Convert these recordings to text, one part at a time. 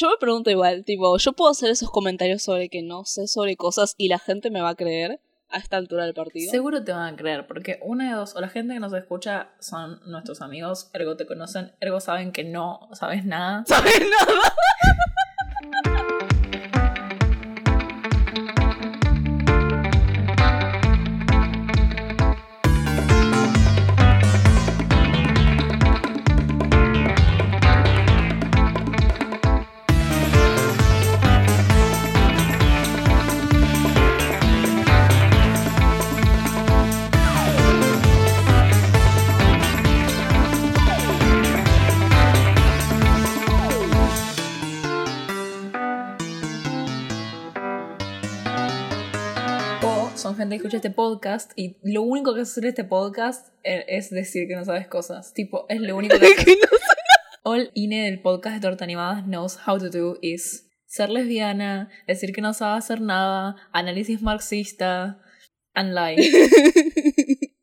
Yo me pregunto igual, tipo, yo puedo hacer esos comentarios sobre que no sé sobre cosas y la gente me va a creer a esta altura del partido. Seguro te van a creer, porque una de dos, o la gente que nos escucha son nuestros amigos, ergo te conocen, ergo saben que no sabes nada. ¿Sabes nada? gente escucha este podcast y lo único que hace este podcast e- es decir que no sabes cosas. Tipo, es lo único que haces. All Ine del podcast de Torta Animadas knows how to do is ser lesbiana, decir que no sabe hacer nada, análisis marxista, and lie.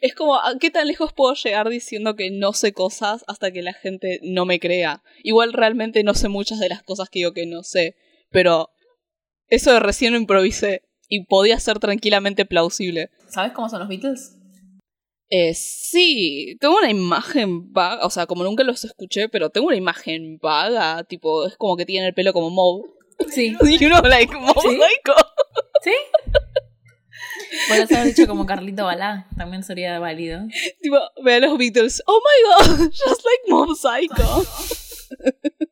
Es como, ¿a ¿qué tan lejos puedo llegar diciendo que no sé cosas hasta que la gente no me crea? Igual realmente no sé muchas de las cosas que digo que no sé, pero eso de recién improvisé y podía ser tranquilamente plausible. ¿Sabes cómo son los Beatles? Eh, sí, tengo una imagen vaga, o sea, como nunca los escuché, pero tengo una imagen vaga, tipo, es como que tienen el pelo como Moe. Sí. You know, like Moe ¿Sí? Psycho. ¿Sí? Podrías haber dicho como Carlito Balá, también sería válido. Tipo, ve a los Beatles. Oh my god, just like Mob Psycho.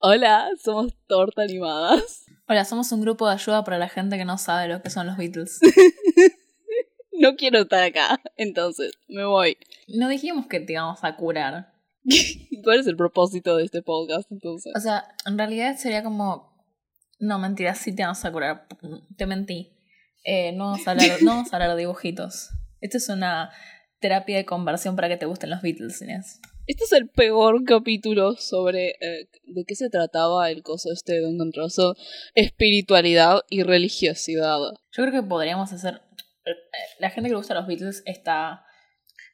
Hola, somos Torta Animadas. Hola, somos un grupo de ayuda para la gente que no sabe lo que son los Beatles. No quiero estar acá, entonces me voy. No dijimos que te íbamos a curar. ¿Cuál es el propósito de este podcast entonces? O sea, en realidad sería como. No, mentira, sí te vamos a curar. Te mentí. Eh, no, vamos a hablar, no vamos a hablar de dibujitos. Esto es una terapia de conversión para que te gusten los Beatles, Inés. Este es el peor capítulo sobre eh, de qué se trataba el coso este de Don Controso, espiritualidad y religiosidad. Yo creo que podríamos hacer. eh, La gente que le gusta los Beatles está.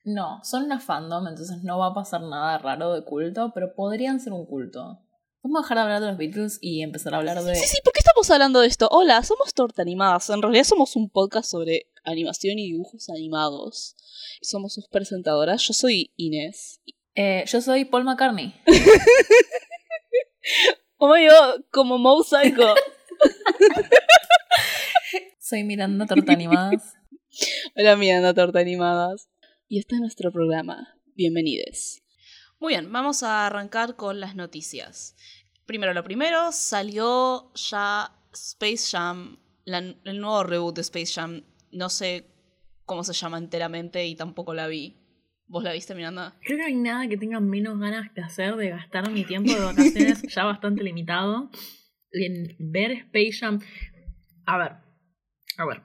No, son una fandom, entonces no va a pasar nada raro de culto, pero podrían ser un culto. Vamos a dejar de hablar de los Beatles y empezar a hablar de. Sí, sí, ¿por qué estamos hablando de esto? Hola, somos Torta Animadas. En realidad somos un podcast sobre animación y dibujos animados. Somos sus presentadoras. Yo soy Inés. Eh, yo soy Paul McCartney. Oh my god, como. Soy Miranda Torta Animadas. Hola, Miranda Torta Animadas. Y este es nuestro programa. Bienvenidos. Muy bien, vamos a arrancar con las noticias. Primero lo primero, salió ya Space Jam, la- el nuevo reboot de Space Jam. No sé cómo se llama enteramente y tampoco la vi. ¿Vos la viste, Miranda? Creo que no hay nada que tenga menos ganas de hacer de gastar mi tiempo de vacaciones ya bastante limitado en ver Space Jam. A ver, a ver.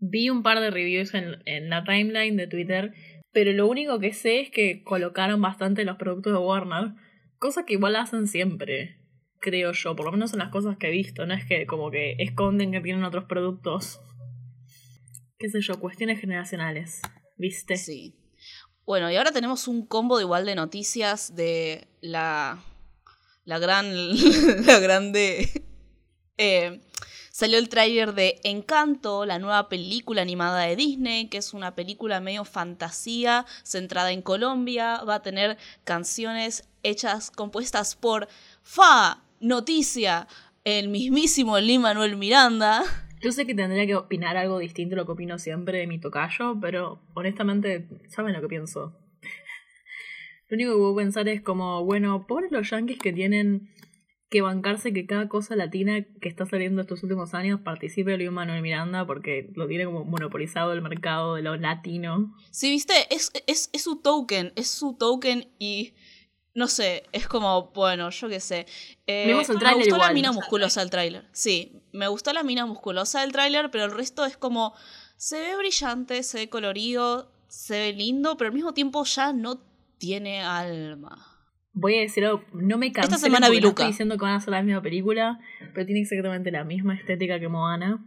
Vi un par de reviews en, en la timeline de Twitter, pero lo único que sé es que colocaron bastante los productos de Warner, cosa que igual hacen siempre, creo yo, por lo menos en las cosas que he visto, no es que como que esconden que tienen otros productos. Qué sé yo, cuestiones generacionales, ¿viste? Sí. Bueno, y ahora tenemos un combo de igual de noticias de la. La gran. la grande. eh, salió el tráiler de Encanto, la nueva película animada de Disney, que es una película medio fantasía, centrada en Colombia. Va a tener canciones hechas, compuestas por Fa, Noticia, el mismísimo Lin Manuel Miranda. Yo sé que tendría que opinar algo distinto a lo que opino siempre de mi tocayo, pero honestamente, ¿saben lo que pienso? Lo único que puedo pensar es como, bueno, pobres los yankees que tienen que bancarse que cada cosa latina que está saliendo estos últimos años participe Luis Manuel Miranda porque lo tiene como monopolizado el mercado de lo latino. Sí, viste, es, es, es su token, es su token y no sé, es como, bueno, yo qué sé. Eh, Vimos el me tráiler gustó la mina musculosa del tráiler. Sí, me gustó la mina musculosa del tráiler, pero el resto es como, se ve brillante, se ve colorido, se ve lindo, pero al mismo tiempo ya no tiene alma. Voy a decir algo, no me cansé semana vi no Luca. estoy diciendo que van a hacer la misma película, pero tiene exactamente la misma estética que Moana.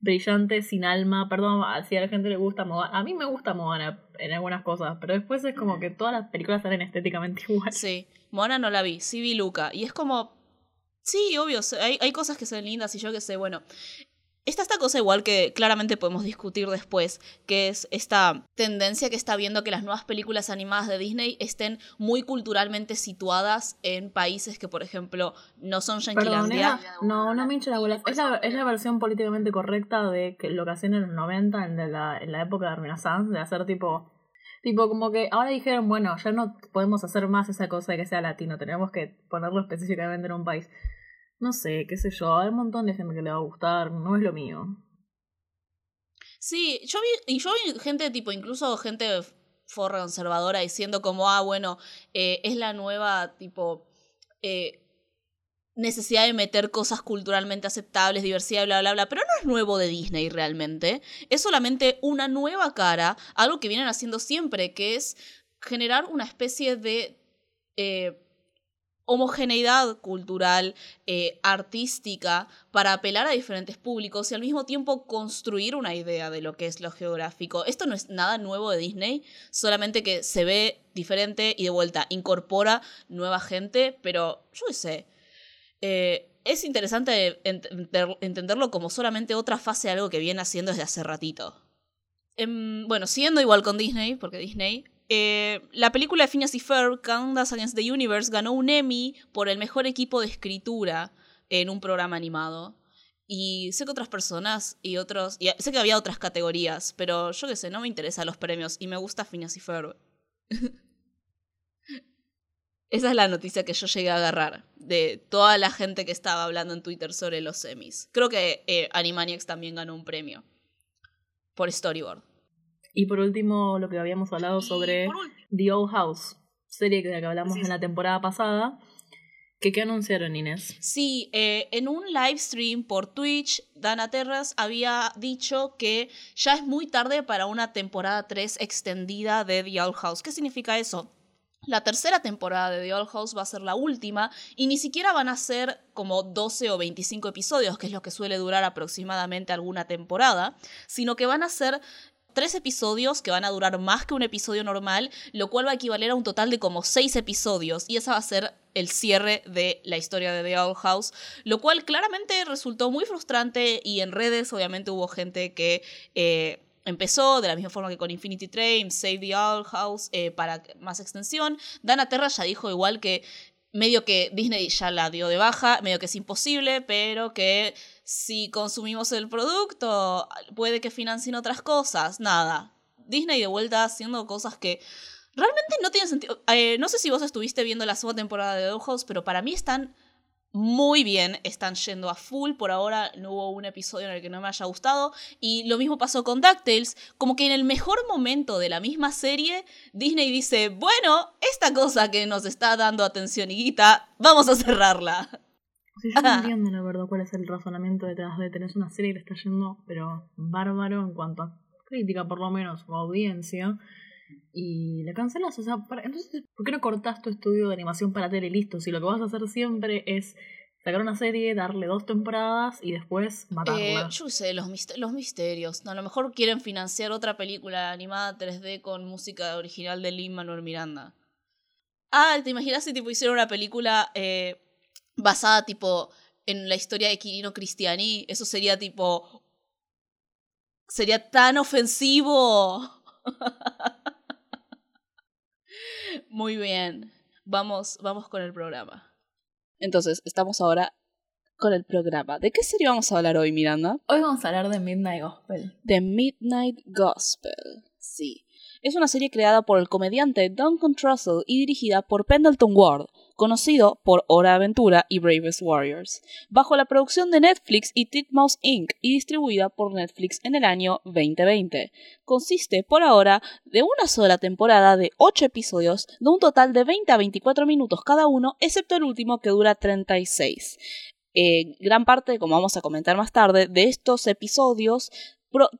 brillante, sin alma. Perdón, si a la gente le gusta Moana. A mí me gusta Moana en algunas cosas, pero después es como que todas las películas salen estéticamente igual. Sí, Moana no la vi, sí vi Luca. Y es como, sí, obvio, hay, hay cosas que son lindas y yo que sé, bueno, Está esta cosa igual que claramente podemos discutir después, que es esta tendencia que está viendo que las nuevas películas animadas de Disney estén muy culturalmente situadas en países que, por ejemplo, no son Yanquilandia. No, no me hinche la bola. Es la, es la versión políticamente correcta de que lo que hacían en los 90, en la, en la época de Renaissance, de hacer tipo Tipo, como que ahora dijeron, bueno, ya no podemos hacer más esa cosa de que sea latino, tenemos que ponerlo específicamente en un país. No sé, qué sé yo, hay un montón de gente que le va a gustar, no es lo mío. Sí, yo vi, y yo vi gente tipo, incluso gente forra conservadora diciendo como, ah, bueno, eh, es la nueva tipo eh, necesidad de meter cosas culturalmente aceptables, diversidad, bla, bla, bla, pero no es nuevo de Disney realmente, es solamente una nueva cara, algo que vienen haciendo siempre, que es generar una especie de... Eh, homogeneidad cultural, eh, artística, para apelar a diferentes públicos y al mismo tiempo construir una idea de lo que es lo geográfico. Esto no es nada nuevo de Disney, solamente que se ve diferente y de vuelta incorpora nueva gente, pero yo qué sé. Eh, es interesante entenderlo como solamente otra fase de algo que viene haciendo desde hace ratito. Em, bueno, siendo igual con Disney, porque Disney eh, la película de Phineas y Ferb, Against the Universe, ganó un Emmy por el mejor equipo de escritura en un programa animado. Y sé que otras personas y otros. Y sé que había otras categorías, pero yo qué sé, no me interesan los premios y me gusta Phineas y Ferb. Esa es la noticia que yo llegué a agarrar de toda la gente que estaba hablando en Twitter sobre los Emmys. Creo que eh, Animaniacs también ganó un premio por storyboard. Y por último, lo que habíamos hablado sobre The Old House, serie de la que hablamos en la temporada pasada. ¿Qué, ¿Qué anunciaron, Inés? Sí, eh, en un live stream por Twitch, Dana Terras había dicho que ya es muy tarde para una temporada 3 extendida de The Old House. ¿Qué significa eso? La tercera temporada de The Old House va a ser la última y ni siquiera van a ser como 12 o 25 episodios, que es lo que suele durar aproximadamente alguna temporada, sino que van a ser tres episodios que van a durar más que un episodio normal, lo cual va a equivaler a un total de como seis episodios, y esa va a ser el cierre de la historia de The Owl House, lo cual claramente resultó muy frustrante y en redes obviamente hubo gente que... Eh, empezó de la misma forma que con Infinity Train, Save the Owl House, eh, para más extensión. Dana Terra ya dijo igual que medio que Disney ya la dio de baja, medio que es imposible, pero que si consumimos el producto puede que financien otras cosas. Nada. Disney de vuelta haciendo cosas que realmente no tienen sentido. Eh, no sé si vos estuviste viendo la segunda temporada de House, pero para mí están muy bien, están yendo a full. Por ahora no hubo un episodio en el que no me haya gustado. Y lo mismo pasó con DuckTales. Como que en el mejor momento de la misma serie, Disney dice: Bueno, esta cosa que nos está dando atención y guita, vamos a cerrarla. yo no entiendo la verdad cuál es el razonamiento detrás de tener una serie que le está yendo, pero bárbaro en cuanto a crítica, por lo menos, o audiencia y la cancelas. O sea, entonces, ¿por qué no cortas tu estudio de animación para tele listo? Si lo que vas a hacer siempre es sacar una serie, darle dos temporadas y después matarla. Eh, yo sé, los, los misterios. A lo mejor quieren financiar otra película animada 3D con música original de Lin Manuel Miranda. Ah, ¿te imaginas si tipo hicieron una película eh, basada tipo en la historia de Quirino Cristiani? Eso sería tipo... Sería tan ofensivo. Muy bien. Vamos, vamos con el programa. Entonces, estamos ahora con el programa. ¿De qué serie vamos a hablar hoy, Miranda? Hoy vamos a hablar de Midnight Gospel. De Midnight Gospel, sí. Es una serie creada por el comediante Duncan Trussell y dirigida por Pendleton Ward, conocido por Hora Aventura y Bravest Warriors, bajo la producción de Netflix y Titmouse Inc. y distribuida por Netflix en el año 2020. Consiste por ahora de una sola temporada de 8 episodios de un total de 20 a 24 minutos cada uno, excepto el último que dura 36. Eh, gran parte, como vamos a comentar más tarde, de estos episodios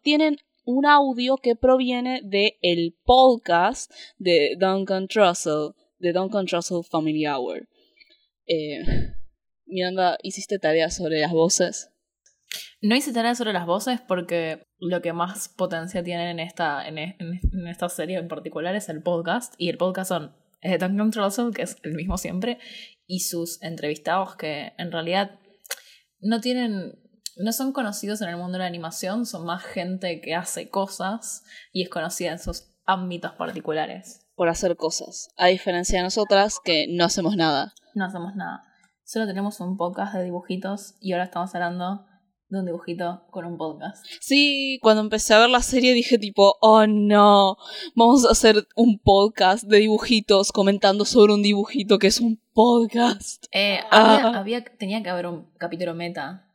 tienen un audio que proviene del el podcast de Duncan Trussell The Duncan Trussell Family Hour. Eh, Miranda, ¿hiciste tareas sobre las voces? No hice tarea sobre las voces porque lo que más potencia tiene en esta, en, e- en- en esta serie en particular es el podcast. Y el podcast son es de Duncan Trussell, que es el mismo siempre, y sus entrevistados que en realidad no tienen. No son conocidos en el mundo de la animación, son más gente que hace cosas y es conocida en sus ámbitos particulares. Por hacer cosas. A diferencia de nosotras que no hacemos nada. No hacemos nada. Solo tenemos un podcast de dibujitos y ahora estamos hablando de un dibujito con un podcast. Sí, cuando empecé a ver la serie dije tipo, oh no, vamos a hacer un podcast de dibujitos comentando sobre un dibujito que es un podcast. Eh, Ah. había, había- tenía que haber un capítulo meta.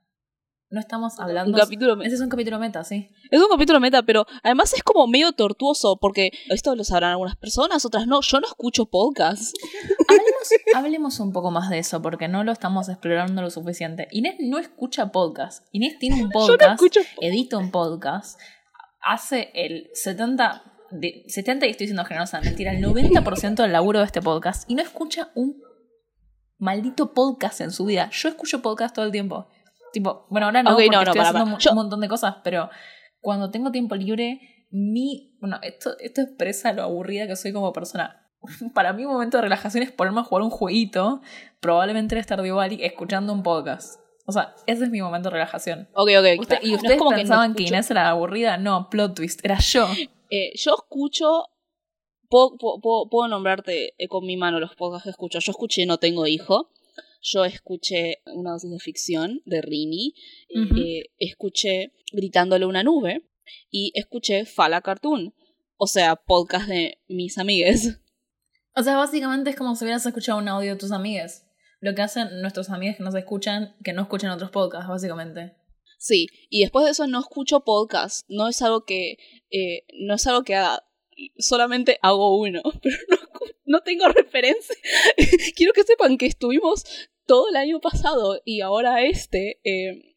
No estamos hablando. Un capítulo Ese es un capítulo meta, sí. Es un capítulo meta, pero además es como medio tortuoso, porque esto lo sabrán algunas personas, otras no. Yo no escucho podcasts. Hablemos, hablemos un poco más de eso, porque no lo estamos explorando lo suficiente. Inés no escucha podcast. Inés tiene un no podcast, escucho. edita un podcast, hace el 70, de- 70 y estoy diciendo generosa, mentira, el 90% del laburo de este podcast y no escucha un maldito podcast en su vida. Yo escucho podcast todo el tiempo. Tipo, bueno, ahora no, Ok, porque no, no, estoy para, haciendo para. Yo- un montón de cosas, pero cuando tengo tiempo libre, mi. Bueno, esto, esto expresa lo aburrida que soy como persona. Para mí, un momento de relajación es ponerme a jugar un jueguito, probablemente en Stardew Valley, escuchando un podcast. O sea, ese es mi momento de relajación. Ok, ok. Usted- ¿Y No es ustedes como que no pensaban que. Inés era aburrida? No, plot twist, era yo. Eh, yo escucho. Puedo, puedo- puedo- puedo nombrarte eh, con mi mano los podcasts que escucho. Yo escuché No Tengo Hijo. Yo escuché Una dosis de ficción de Rini. Eh, escuché Gritándole una nube. Y escuché Fala Cartoon. O sea, podcast de mis amigues. O sea, básicamente es como si hubieras escuchado un audio de tus amigas. Lo que hacen nuestros amigos que nos escuchan, que no escuchan otros podcasts, básicamente. Sí, y después de eso no escucho podcast. No es algo que. eh, no es algo que haga. Solamente hago uno. Pero no, no tengo referencia. Quiero que sepan que estuvimos todo el año pasado y ahora este. eh,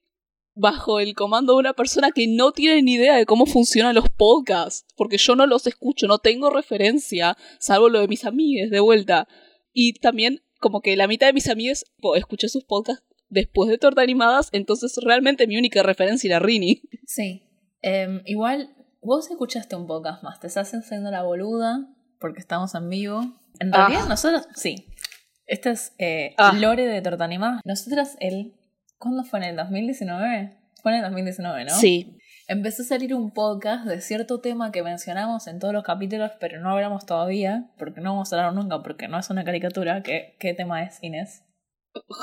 bajo el comando de una persona que no tiene ni idea de cómo funcionan los podcasts. Porque yo no los escucho, no tengo referencia. Salvo lo de mis amigues, de vuelta. Y también, como que la mitad de mis amigues escuché sus podcasts después de Torta Animadas, entonces realmente mi única referencia era Rini. Sí. Em, igual, vos escuchaste un podcast más. Te estás haciendo la boluda porque estamos en vivo. En Ah. realidad, nosotros. Sí. Este es eh, Ah. Lore de Torta Animada. Nosotras, el. ¿Cuándo fue? ¿En el 2019? Fue en el 2019, ¿no? Sí. Empezó a salir un podcast de cierto tema que mencionamos en todos los capítulos, pero no hablamos todavía, porque no vamos a hablar nunca, porque no es una caricatura. ¿Qué, qué tema es, Inés?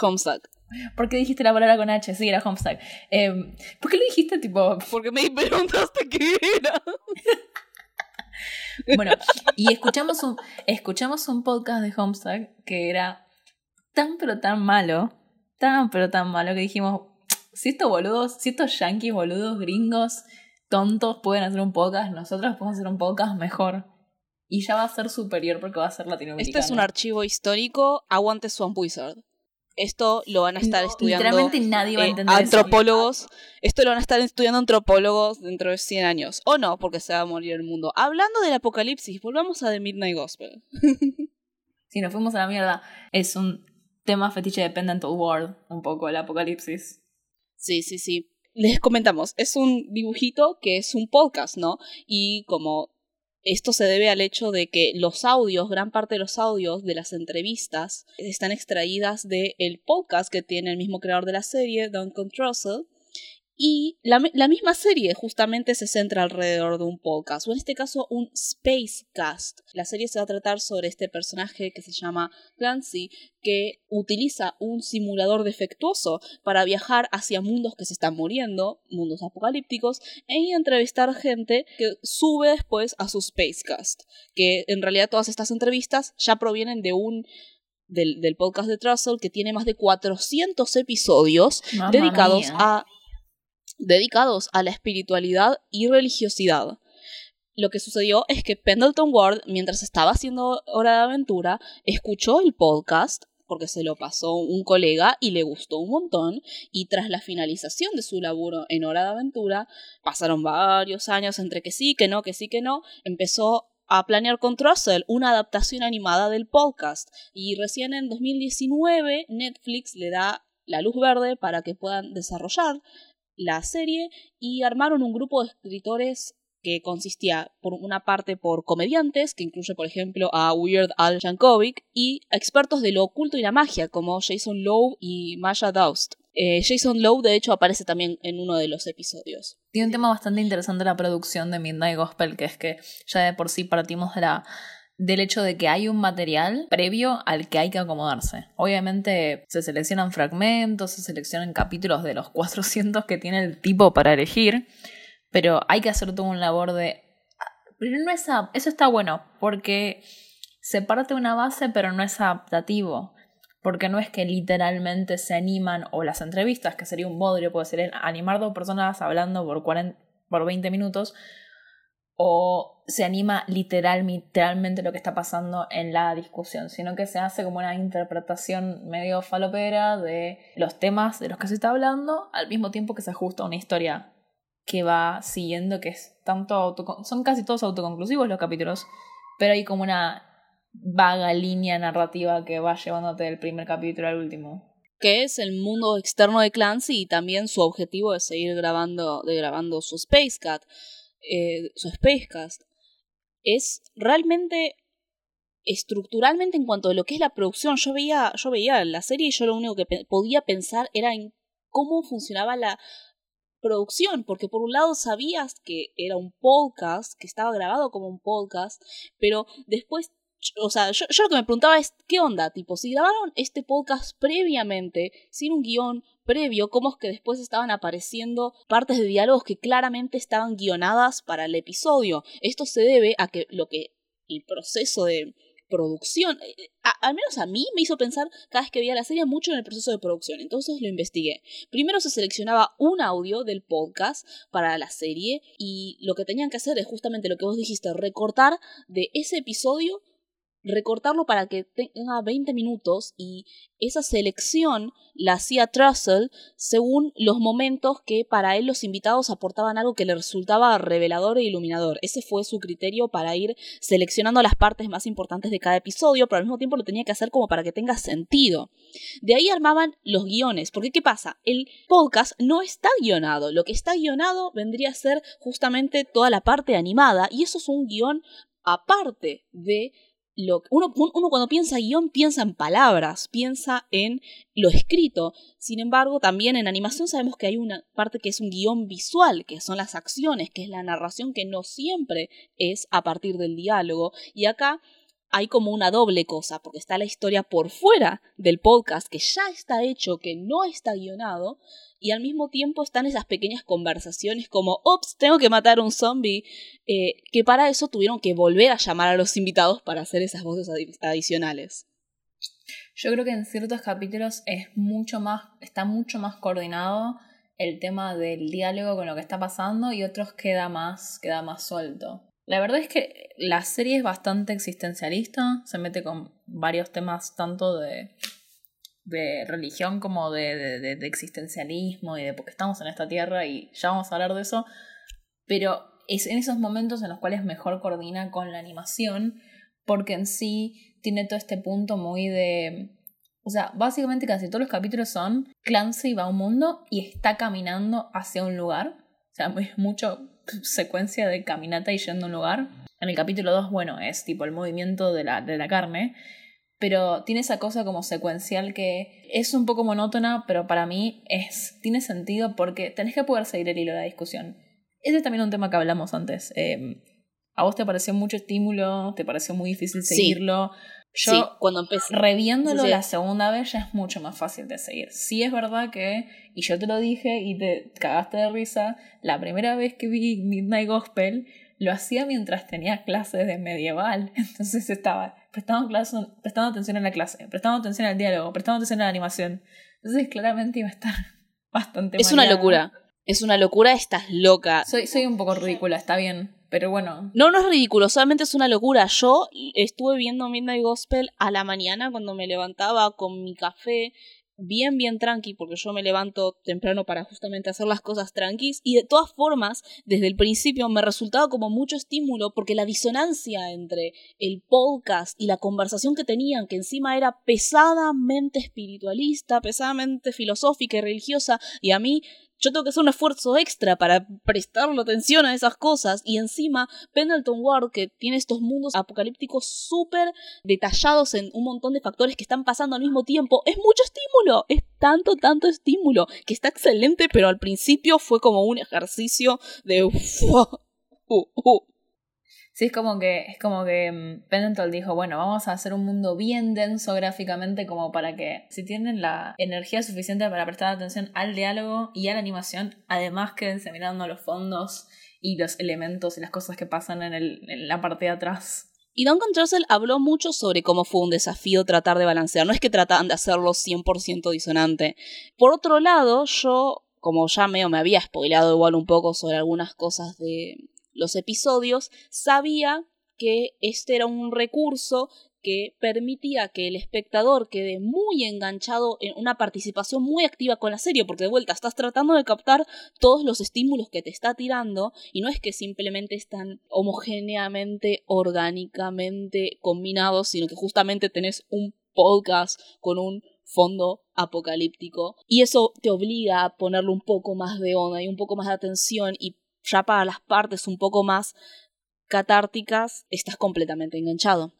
Homestuck. ¿Por qué dijiste la palabra con H? Sí, era Homestuck. Eh, ¿Por qué lo dijiste tipo Porque me preguntaste qué era. Bueno, y escuchamos un, escuchamos un podcast de Homestuck que era tan pero tan malo, tan pero tan malo que dijimos, si estos boludos, si estos yankees boludos, gringos, tontos pueden hacer un podcast, nosotros podemos hacer un podcast mejor. Y ya va a ser superior porque va a ser latinoamericano. Esto es un archivo histórico. Aguante Swamp Wizard. Esto lo van a estar No, estudiando Literalmente nadie va a eh, entender eso. antropólogos. Esto lo van a estar estudiando antropólogos dentro de 100 años. O no, porque se va a morir el mundo. Hablando del apocalipsis, volvamos a The Midnight Gospel. Si nos fuimos a la mierda, es un tema fetiche de Pendental World, un poco el apocalipsis. Sí, sí, sí. Les comentamos, es un dibujito que es un podcast, ¿no? Y como esto se debe al hecho de que los audios, gran parte de los audios de las entrevistas, están extraídas del podcast que tiene el mismo creador de la serie, Duncan Trussell. Y la, la misma serie justamente se centra alrededor de un podcast, o en este caso un Spacecast. La serie se va a tratar sobre este personaje que se llama Clancy, que utiliza un simulador defectuoso para viajar hacia mundos que se están muriendo, mundos apocalípticos, e entrevistar gente que sube después a su Spacecast. Que en realidad todas estas entrevistas ya provienen de un. Del, del podcast de Trussell que tiene más de 400 episodios Mamma dedicados mía. a dedicados a la espiritualidad y religiosidad. Lo que sucedió es que Pendleton Ward, mientras estaba haciendo Hora de Aventura, escuchó el podcast porque se lo pasó un colega y le gustó un montón y tras la finalización de su laburo en Hora de Aventura, pasaron varios años entre que sí, que no, que sí, que no, empezó a planear con Trussell una adaptación animada del podcast y recién en 2019 Netflix le da la luz verde para que puedan desarrollar la serie y armaron un grupo de escritores que consistía por una parte por comediantes, que incluye por ejemplo a Weird Al Yankovic, y expertos de lo oculto y la magia, como Jason Lowe y Masha Daust. Eh, Jason Lowe, de hecho, aparece también en uno de los episodios. Tiene un tema bastante interesante la producción de Midnight Gospel, que es que ya de por sí partimos de la del hecho de que hay un material previo al que hay que acomodarse. Obviamente se seleccionan fragmentos, se seleccionan capítulos de los 400 que tiene el tipo para elegir, pero hay que hacer todo un labor de... Pero no es Eso está bueno, porque se parte una base, pero no es adaptativo. Porque no es que literalmente se animan, o las entrevistas, que sería un bodrio, puede ser animar dos personas hablando por, 40, por 20 minutos, o se anima literal, literalmente lo que está pasando en la discusión, sino que se hace como una interpretación medio falopera de los temas de los que se está hablando, al mismo tiempo que se ajusta a una historia que va siguiendo, que es tanto son casi todos autoconclusivos los capítulos, pero hay como una vaga línea narrativa que va llevándote del primer capítulo al último. Que es el mundo externo de Clancy y también su objetivo de seguir grabando, de grabando su Space Cat, eh, su Spacecast. Es realmente estructuralmente en cuanto a lo que es la producción, yo veía, yo veía la serie y yo lo único que podía pensar era en cómo funcionaba la, producción, porque por un lado sabías que era un podcast, que estaba grabado como un podcast, pero después, o sea, yo, lo que me preguntaba es, ¿qué onda? Tipo, si grabaron este podcast previamente, sin un guion previo, ¿cómo es que después estaban apareciendo partes de diálogos que claramente estaban guionadas para el episodio? Esto se debe a que lo que el proceso de producción. Eh, al menos a mí me hizo pensar cada vez que veía la serie mucho en el proceso de producción. Entonces lo investigué. Primero se seleccionaba un audio del podcast para la serie y lo que tenían que hacer es justamente lo que vos dijiste, recortar de ese episodio recortarlo para que tenga 20 minutos y esa selección la hacía Trussell según los momentos que para él los invitados aportaban algo que le resultaba revelador e iluminador. Ese fue su criterio para ir seleccionando las partes más importantes de cada episodio, pero al mismo tiempo lo tenía que hacer como para que tenga sentido. De ahí armaban los guiones, porque ¿qué pasa? El podcast no está guionado, lo que está guionado vendría a ser justamente toda la parte animada y eso es un guion aparte de uno, uno, cuando piensa guion piensa en palabras, piensa en lo escrito. Sin embargo, también en animación sabemos que hay una parte que es un guion visual, que son las acciones, que es la narración que no siempre es a partir del diálogo. Y acá hay como una doble cosa, porque está la historia por fuera del podcast, que ya está hecho, que no está guionado, y al mismo tiempo están esas pequeñas conversaciones como, ops, tengo que matar a un zombie, eh, que para eso tuvieron que volver a llamar a los invitados para hacer esas voces adicionales. Yo creo que en ciertos capítulos es mucho más, está mucho más coordinado el tema del diálogo con lo que está pasando y otros queda más, queda más suelto. La verdad es que la serie es bastante existencialista, se mete con varios temas tanto de de religión como de, de, existencialismo y de porque estamos en esta tierra y ya vamos a hablar de eso, pero es en esos momentos en los cuales mejor coordina con la animación porque en sí tiene todo este punto muy de... O sea, básicamente casi todos los capítulos son Clancy va a un mundo y está caminando hacia un lugar. O sea, es mucho secuencia de caminata y yendo a un lugar. En el capítulo 2, bueno, es tipo el movimiento de la, de la carne pero tiene esa cosa como secuencial que es un poco monótona, pero para mí es, tiene sentido porque tenés que poder seguir el hilo de la discusión. Ese es también un tema que hablamos antes. Em, a vos te pareció mucho estímulo, te pareció muy difícil seguirlo. Yo, sí, cuando empecé. Reviéndolo la segunda vez ya es mucho más fácil de seguir. Sí es verdad que, y yo te lo dije y te cagaste de risa, la primera vez que vi Midnight Gospel lo hacía mientras tenía clases de medieval. Entonces estaba prestando, clase, prestando atención a la clase, prestando atención al diálogo, prestando atención a la animación. Entonces claramente iba a estar bastante Es una locura. Es una locura, estás loca. Soy, soy un poco ridícula, está bien. Pero bueno. No, no es ridículo, solamente es una locura. Yo estuve viendo Midnight Gospel a la mañana cuando me levantaba con mi café bien, bien tranqui, porque yo me levanto temprano para justamente hacer las cosas tranquis, y de todas formas, desde el principio me resultaba como mucho estímulo, porque la disonancia entre el podcast y la conversación que tenían, que encima era pesadamente espiritualista, pesadamente filosófica y religiosa, y a mí yo tengo que hacer un esfuerzo extra para prestarle atención a esas cosas. Y encima, Pendleton Ward, que tiene estos mundos apocalípticos súper detallados en un montón de factores que están pasando al mismo tiempo, es mucho estímulo. Es tanto, tanto estímulo. Que está excelente, pero al principio fue como un ejercicio de... Sí, es como que, es como que mm, Pendleton dijo, bueno, vamos a hacer un mundo bien denso gráficamente como para que si tienen la energía suficiente para prestar atención al diálogo y a la animación, además quédense mirando los fondos y los elementos y las cosas que pasan en, el, en la parte de atrás. Y Duncan Trussell habló mucho sobre cómo fue un desafío tratar de balancear. No es que trataban de hacerlo 100% disonante. Por otro lado, yo, como ya medio me había spoilado igual un poco sobre algunas cosas de, los episodios, sabía que este era un recurso que permitía que el espectador quede muy enganchado en una participación muy activa con la serie, porque de vuelta estás tratando de captar todos los estímulos que te está tirando y no es que simplemente están homogéneamente, orgánicamente combinados, sino que justamente tenés un podcast con un fondo apocalíptico. Y eso te obliga a ponerle un poco más de onda y un poco más de atención y ya para las partes un poco más catárticas, estás completamente enganchado.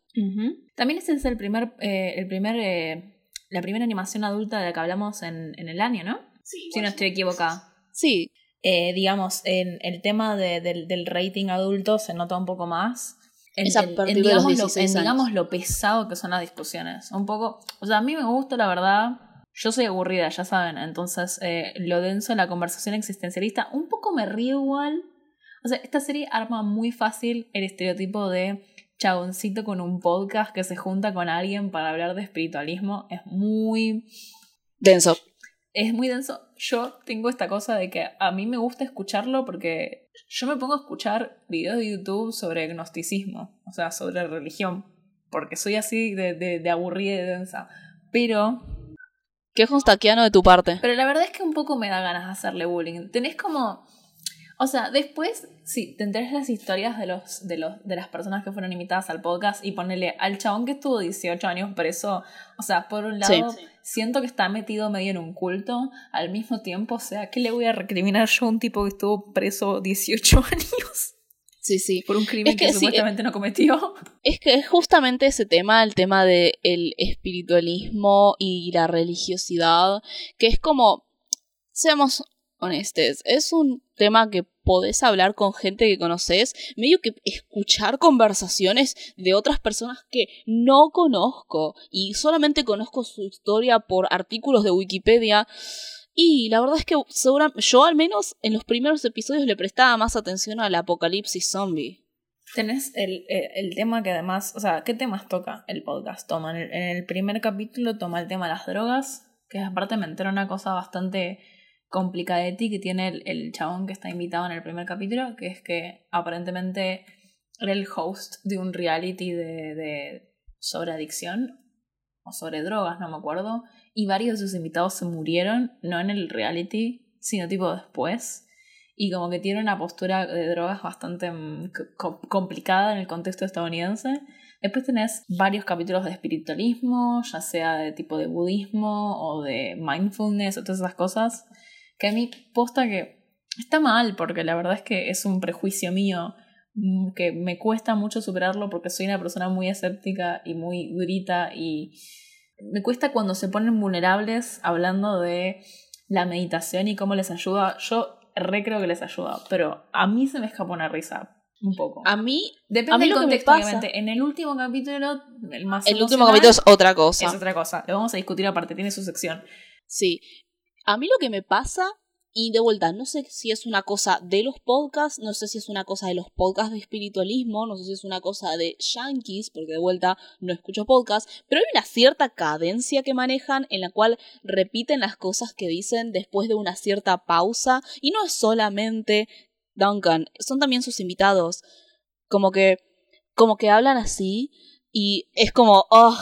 También ese es el primer, eh, el primer eh, la primera animación adulta de la que hablamos en, en el año, ¿no? Sí, si no estoy equivocada. Sí. Eh, digamos, en el tema de, del, rating adulto se nota un poco más. En, digamos, lo, digamos lo pesado que son las discusiones. Un poco, o sea, a mí me gusta la verdad yo soy aburrida, ya saben, entonces eh, lo denso de la conversación existencialista, un poco me río igual. O sea, esta serie arma muy fácil el estereotipo de chaboncito con un podcast que se junta con alguien para hablar de espiritualismo. Es muy... Denso. Es muy denso. Yo tengo esta cosa de que a mí me gusta escucharlo porque yo me pongo a escuchar videos de YouTube sobre gnosticismo, o sea, sobre religión, porque soy así de, de, de aburrida y densa. Pero Qué justaquiano de tu parte. Pero la verdad es que un poco me da ganas de hacerle bullying. Tenés como. O sea, después, sí, te enterás las historias de los, de los, de las personas que fueron invitadas al podcast y ponele al chabón que estuvo 18 años preso. O sea, por un lado, siento que está metido medio en un culto. Al mismo tiempo, o sea, ¿qué le voy a recriminar yo a un tipo que estuvo preso 18 años? Sí, sí. Por un crimen que, supuestamente no cometió. Es que es justamente ese tema, el tema del el espiritualismo y la religiosidad, que es como, seamos honestos, es un tema que podés hablar con gente que conoces, medio que escuchar conversaciones de otras personas que no conozco y solamente conozco su historia por artículos de Wikipedia y la verdad es que yo al menos en los primeros episodios le prestaba más atención al apocalipsis zombie. Tenés el, el, tema que además, o sea, ¿qué temas toca el podcast? Toma, en el, primer capítulo toma el tema de las drogas, que aparte me enteró una cosa bastante complicada de ti que tiene el, el, chabón que está invitado en el primer capítulo, que es que aparentemente era el host de un reality de, de sobre adicción o sobre drogas, no me acuerdo, y varios de sus invitados se murieron, no en el reality, sino tipo después. Y como que tiene una postura de drogas bastante mm, complicada en el contexto estadounidense. Después tenés varios capítulos de espiritualismo, ya sea de tipo de budismo o de mindfulness o todas esas cosas, que a mí posta que está mal, porque la verdad es que es un prejuicio mío mm, que me cuesta mucho superarlo porque soy una persona muy escéptica y muy durita y me cuesta cuando se ponen vulnerables hablando de la meditación y cómo les ayuda. Yo re creo que les ayuda, pero a mí se me escapa una risa. Un poco. A mí. Depende del contexto, obviamente. En el último capítulo, el más. El último capítulo es otra cosa. Es otra cosa. Lo vamos a discutir aparte, tiene su sección. Sí. A mí lo que me pasa y de vuelta, no sé si es una cosa de los podcasts, no sé si es una cosa de los podcasts de espiritualismo, no sé si es una cosa de yankees, porque de vuelta no escucho podcasts, pero hay una cierta cadencia que manejan en la cual repiten las cosas que dicen después de una cierta pausa, y no es solamente Duncan, son también sus invitados, como que, como que hablan así, y es como, oh,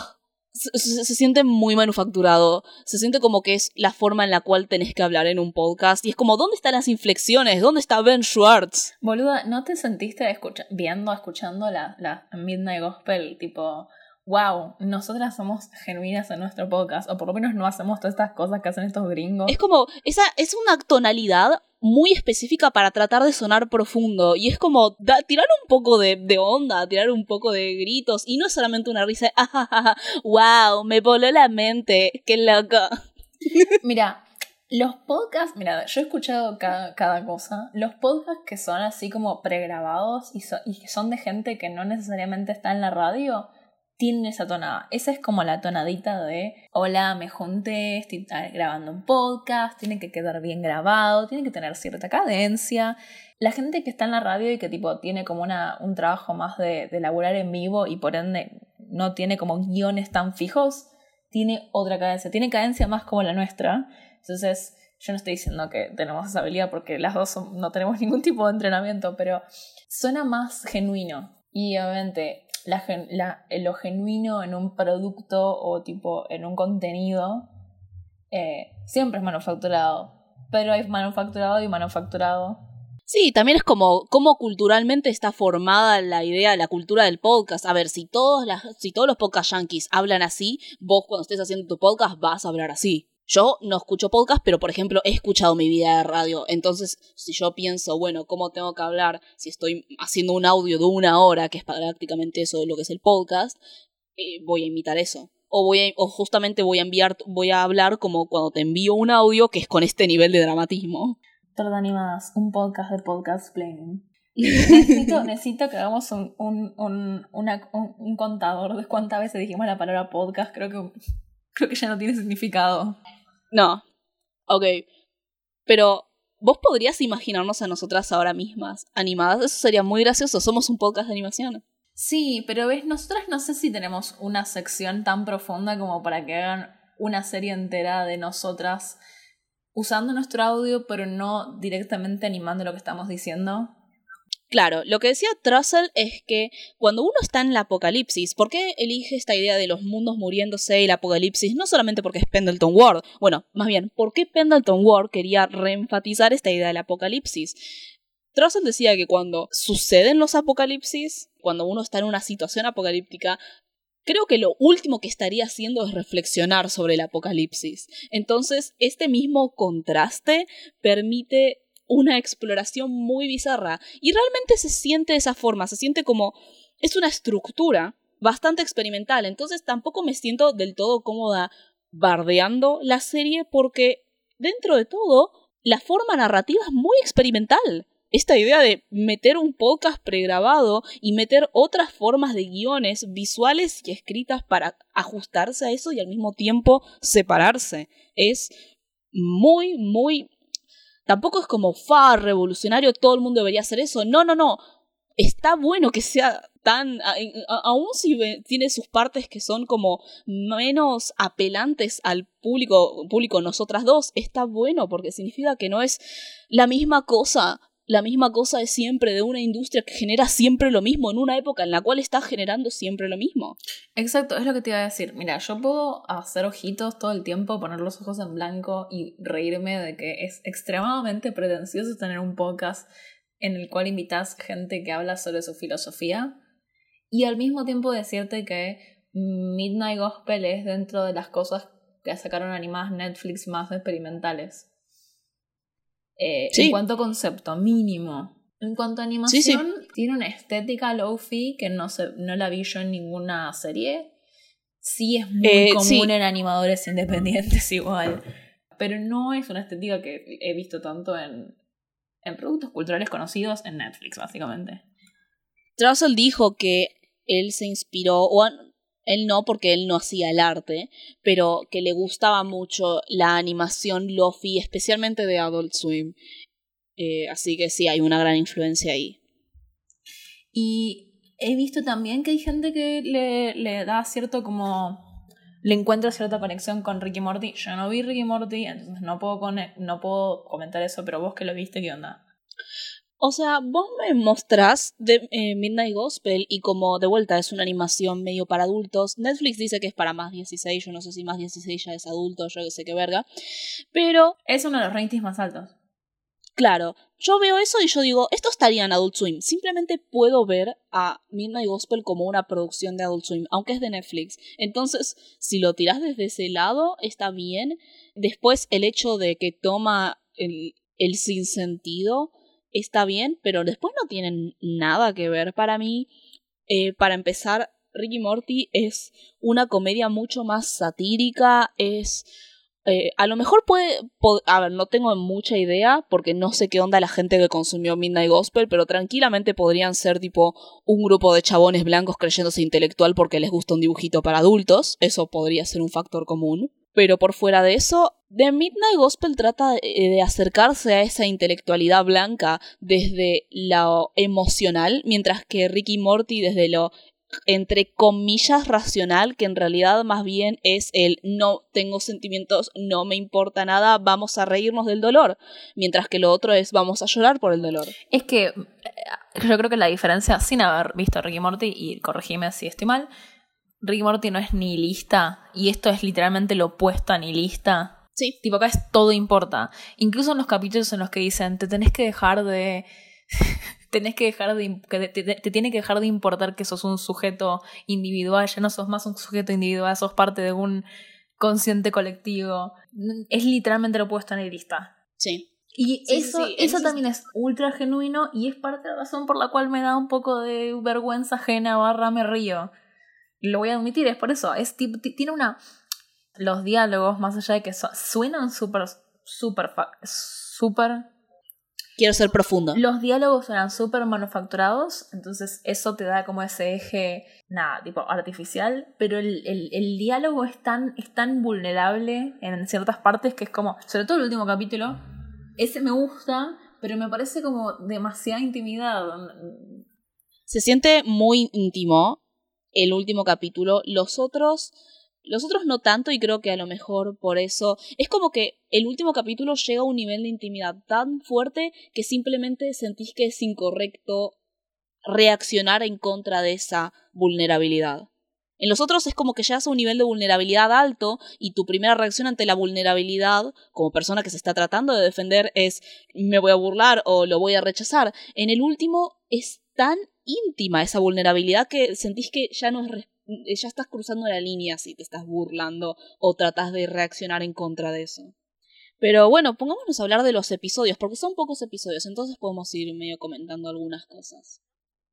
se, siente muy manufacturado. Se siente como que es la forma en la cual tenés que hablar en un podcast. Y es como, ¿dónde están las inflexiones? ¿Dónde está Ben Schwartz? Boluda, ¿no te sentiste viendo, escuchando la, la Midnight Gospel, tipo, wow, nosotras somos genuinas en nuestro podcast, o por lo menos no hacemos todas estas cosas que hacen estos gringos. Es como, esa es una tonalidad muy específica para tratar de sonar profundo. Y es como tirar un poco de, de, onda, tirar un poco de gritos. Y no solamente una risa de, ah, wow, me voló la mente, qué loco. Mira, los podcasts, mira, yo he escuchado cada, cada, cosa. Los podcasts que son así como pregrabados y, y que son de gente que no necesariamente está en la radio, tienen esa tonada. Esa es como la tonadita de, hola, me junté, estoy grabando un podcast, tiene que quedar bien grabado, tiene que tener cierta cadencia. La gente que está en la radio y que tipo tiene como una, un trabajo más de, de laburar en vivo y por ende no tiene como guiones tan fijos, tiene otra cadencia, tiene cadencia más como la nuestra. Entonces, yo no estoy diciendo que tenemos esa habilidad porque las dos no tenemos ningún tipo de entrenamiento, pero suena más genuino. Y obviamente la, lo genuino en un producto o tipo en un contenido eh, siempre es manufacturado. Pero hay manufacturado y manufacturado. Sí, también es como cómo culturalmente está formada la idea, la cultura del podcast. A ver, si todos, las, si todos los podcast yankees hablan así, vos cuando estés haciendo tu podcast vas a hablar así. Yo no escucho podcast, pero por ejemplo he escuchado mi vida de radio. Entonces, si yo pienso, bueno, ¿cómo tengo que hablar si estoy haciendo un audio de una hora, que es prácticamente eso de lo que es el podcast, eh, voy a imitar eso. O, voy o justamente voy a enviar, voy a hablar como cuando te envío un audio que es con este nivel de dramatismo. Todo animadas, un podcast de podcast planning. necesito, necesito que hagamos un, un, un, un contador de cuántas veces dijimos la palabra podcast. Creo que creo que ya no tiene significado. No. Ok. Pero, ¿vos podrías imaginarnos a nosotras ahora mismas animadas? Eso sería muy gracioso. Somos un podcast de animación. Sí, pero ves, nosotras no sé si tenemos una sección tan profunda como para que hagan una serie entera de nosotras usando nuestro audio, pero no directamente animando lo que estamos diciendo. Claro, lo que decía Trussell es que cuando uno está en el apocalipsis, ¿por qué elige esta idea de los mundos muriéndose y el apocalipsis? No solamente porque es Pendleton Ward, bueno, más bien, ¿por qué Pendleton Ward quería reenfatizar esta idea del apocalipsis? Trussell decía que cuando suceden los apocalipsis, cuando uno está en una situación apocalíptica, creo que lo último que estaría haciendo es reflexionar sobre el apocalipsis. Entonces, este mismo contraste permite una exploración muy bizarra. Y realmente se siente esa forma, se siente como... es una estructura bastante experimental, entonces tampoco me siento del todo cómoda bardeando la serie porque dentro de todo la forma narrativa es muy experimental. Esta idea de meter un podcast pregrabado y meter otras formas de guiones visuales y escritas para ajustarse a eso y al mismo tiempo separarse es muy, muy Tampoco es como fa revolucionario, todo el mundo debería hacer eso. No, no, no. Está bueno que sea tan. aún si tiene sus partes que son como menos apelantes al público, público nosotras dos, está bueno porque significa que no es la misma cosa la misma cosa de siempre, de una industria que genera siempre lo mismo, en una época en la cual está generando siempre lo mismo. Exacto, es lo que te iba a decir. Mira, yo puedo hacer ojitos todo el tiempo, poner los ojos en blanco y reírme de que es extremadamente pretencioso tener un podcast en el cual invitas gente que habla sobre su filosofía y al mismo tiempo decirte que Midnight Gospel es dentro de las cosas que sacaron animadas Netflix más experimentales. Eh, en cuanto a concepto, mínimo. En cuanto a animación, tiene una estética low-fi que no, se, no la vi yo en ninguna serie. Sí es muy eh, común en animadores independientes igual. Pero no es una estética que he visto tanto en, en productos culturales conocidos en Netflix, básicamente. Trussell dijo que él se inspiró, o él no, porque él no hacía el arte, pero que le gustaba mucho la animación Lofi, especialmente de Adult Swim. Eh, así que sí, hay una gran influencia ahí. Y he visto también que hay gente que le, le da cierto como le encuentra cierta conexión con Ricky Morty. Yo no vi Ricky Morty, entonces no puedo, no puedo comentar eso, pero vos que lo viste, ¿qué onda? O sea, vos me mostrás de eh, Midnight Gospel y como de vuelta es una animación medio para adultos. Netflix dice que es para más 16, yo no sé si más 16 ya es adulto, yo que sé qué verga. Pero... Es uno de los ratings más altos. Claro, yo veo eso y yo digo, esto estaría en Adult Swim. Simplemente puedo ver a Midnight Gospel como una producción de Adult Swim, aunque es de Netflix. Entonces, si lo tiras desde ese lado, está bien. Después, el hecho de que toma el, el sinsentido está bien, pero después no tienen nada que ver para mí. Eh, para empezar, Ricky Morty es una comedia mucho más satírica, es... Eh, a lo mejor puede, A ver, no tengo mucha idea porque no sé qué onda la gente que consumió Midnight Gospel, pero tranquilamente podrían ser tipo un grupo de chabones blancos creyéndose intelectual porque les gusta un dibujito para adultos. Eso podría ser un factor común. Pero por fuera de eso, The Midnight Gospel trata eh, de acercarse a esa intelectualidad blanca desde lo emocional, mientras que Ricky Morty desde lo entre comillas racional, que en realidad más bien es el no tengo sentimientos, no me importa nada, vamos a reírnos del dolor, mientras que lo otro es vamos a llorar por el dolor. Es que eh, yo creo que la diferencia, sin haber visto Ricky Morty, y corregime si estoy mal, Ricky Morty no es nihilista y esto es literalmente lo opuesto a nihilista. Sí. Tipo, acá es todo importa. Incluso en los capítulos en los que dicen, te tenés que dejar de... tenés que dejar de... Que te, tiene que dejar de importar que sos un sujeto individual, ya no sos más un sujeto individual, sos parte de un consciente colectivo. Es literalmente lo opuesto a nihilista. Sí. Y eso, eso también es ultra genuino y es parte de la razón por la cual me da un poco de vergüenza ajena barra me río lo voy a admitir, es por eso. Es, tiene una. Los diálogos, más allá de que suenan súper, súper, súper. Quiero ser profundo. Los diálogos suenan súper manufacturados, entonces eso te da como ese eje, nada, tipo artificial, pero el, el, el diálogo es tan, es tan vulnerable en ciertas partes que es como, sobre todo el último capítulo, ese me gusta, pero me parece como demasiada intimidad. Se siente muy íntimo el último capítulo. Los otros, los otros no tanto y creo que a lo mejor por eso es como que el último capítulo llega a un nivel de intimidad tan fuerte que simplemente sentís que es incorrecto reaccionar en contra de esa vulnerabilidad. En los otros es como que llegas a un nivel de vulnerabilidad alto y tu primera reacción ante la vulnerabilidad, como persona que se está tratando de defender, es me voy a burlar o lo voy a rechazar. En el último es tan íntima esa vulnerabilidad que sentís que ya no es ya estás cruzando la línea si te estás burlando o tratas de reaccionar en contra de eso. Pero bueno, pongámonos a hablar de los episodios, porque son pocos episodios, entonces podemos ir medio comentando algunas cosas.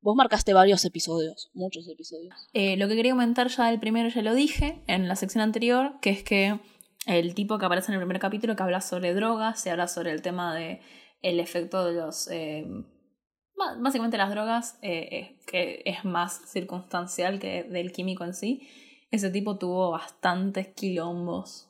Vos marcaste varios episodios, muchos episodios. Eh, lo que quería comentar ya del primero ya lo dije en la sección anterior, que es que el tipo que aparece en el primer capítulo que habla sobre drogas, se habla sobre el tema de el efecto de los eh, básicamente las drogas, eh, que es más circunstancial que del químico en sí, ese tipo tuvo bastantes quilombos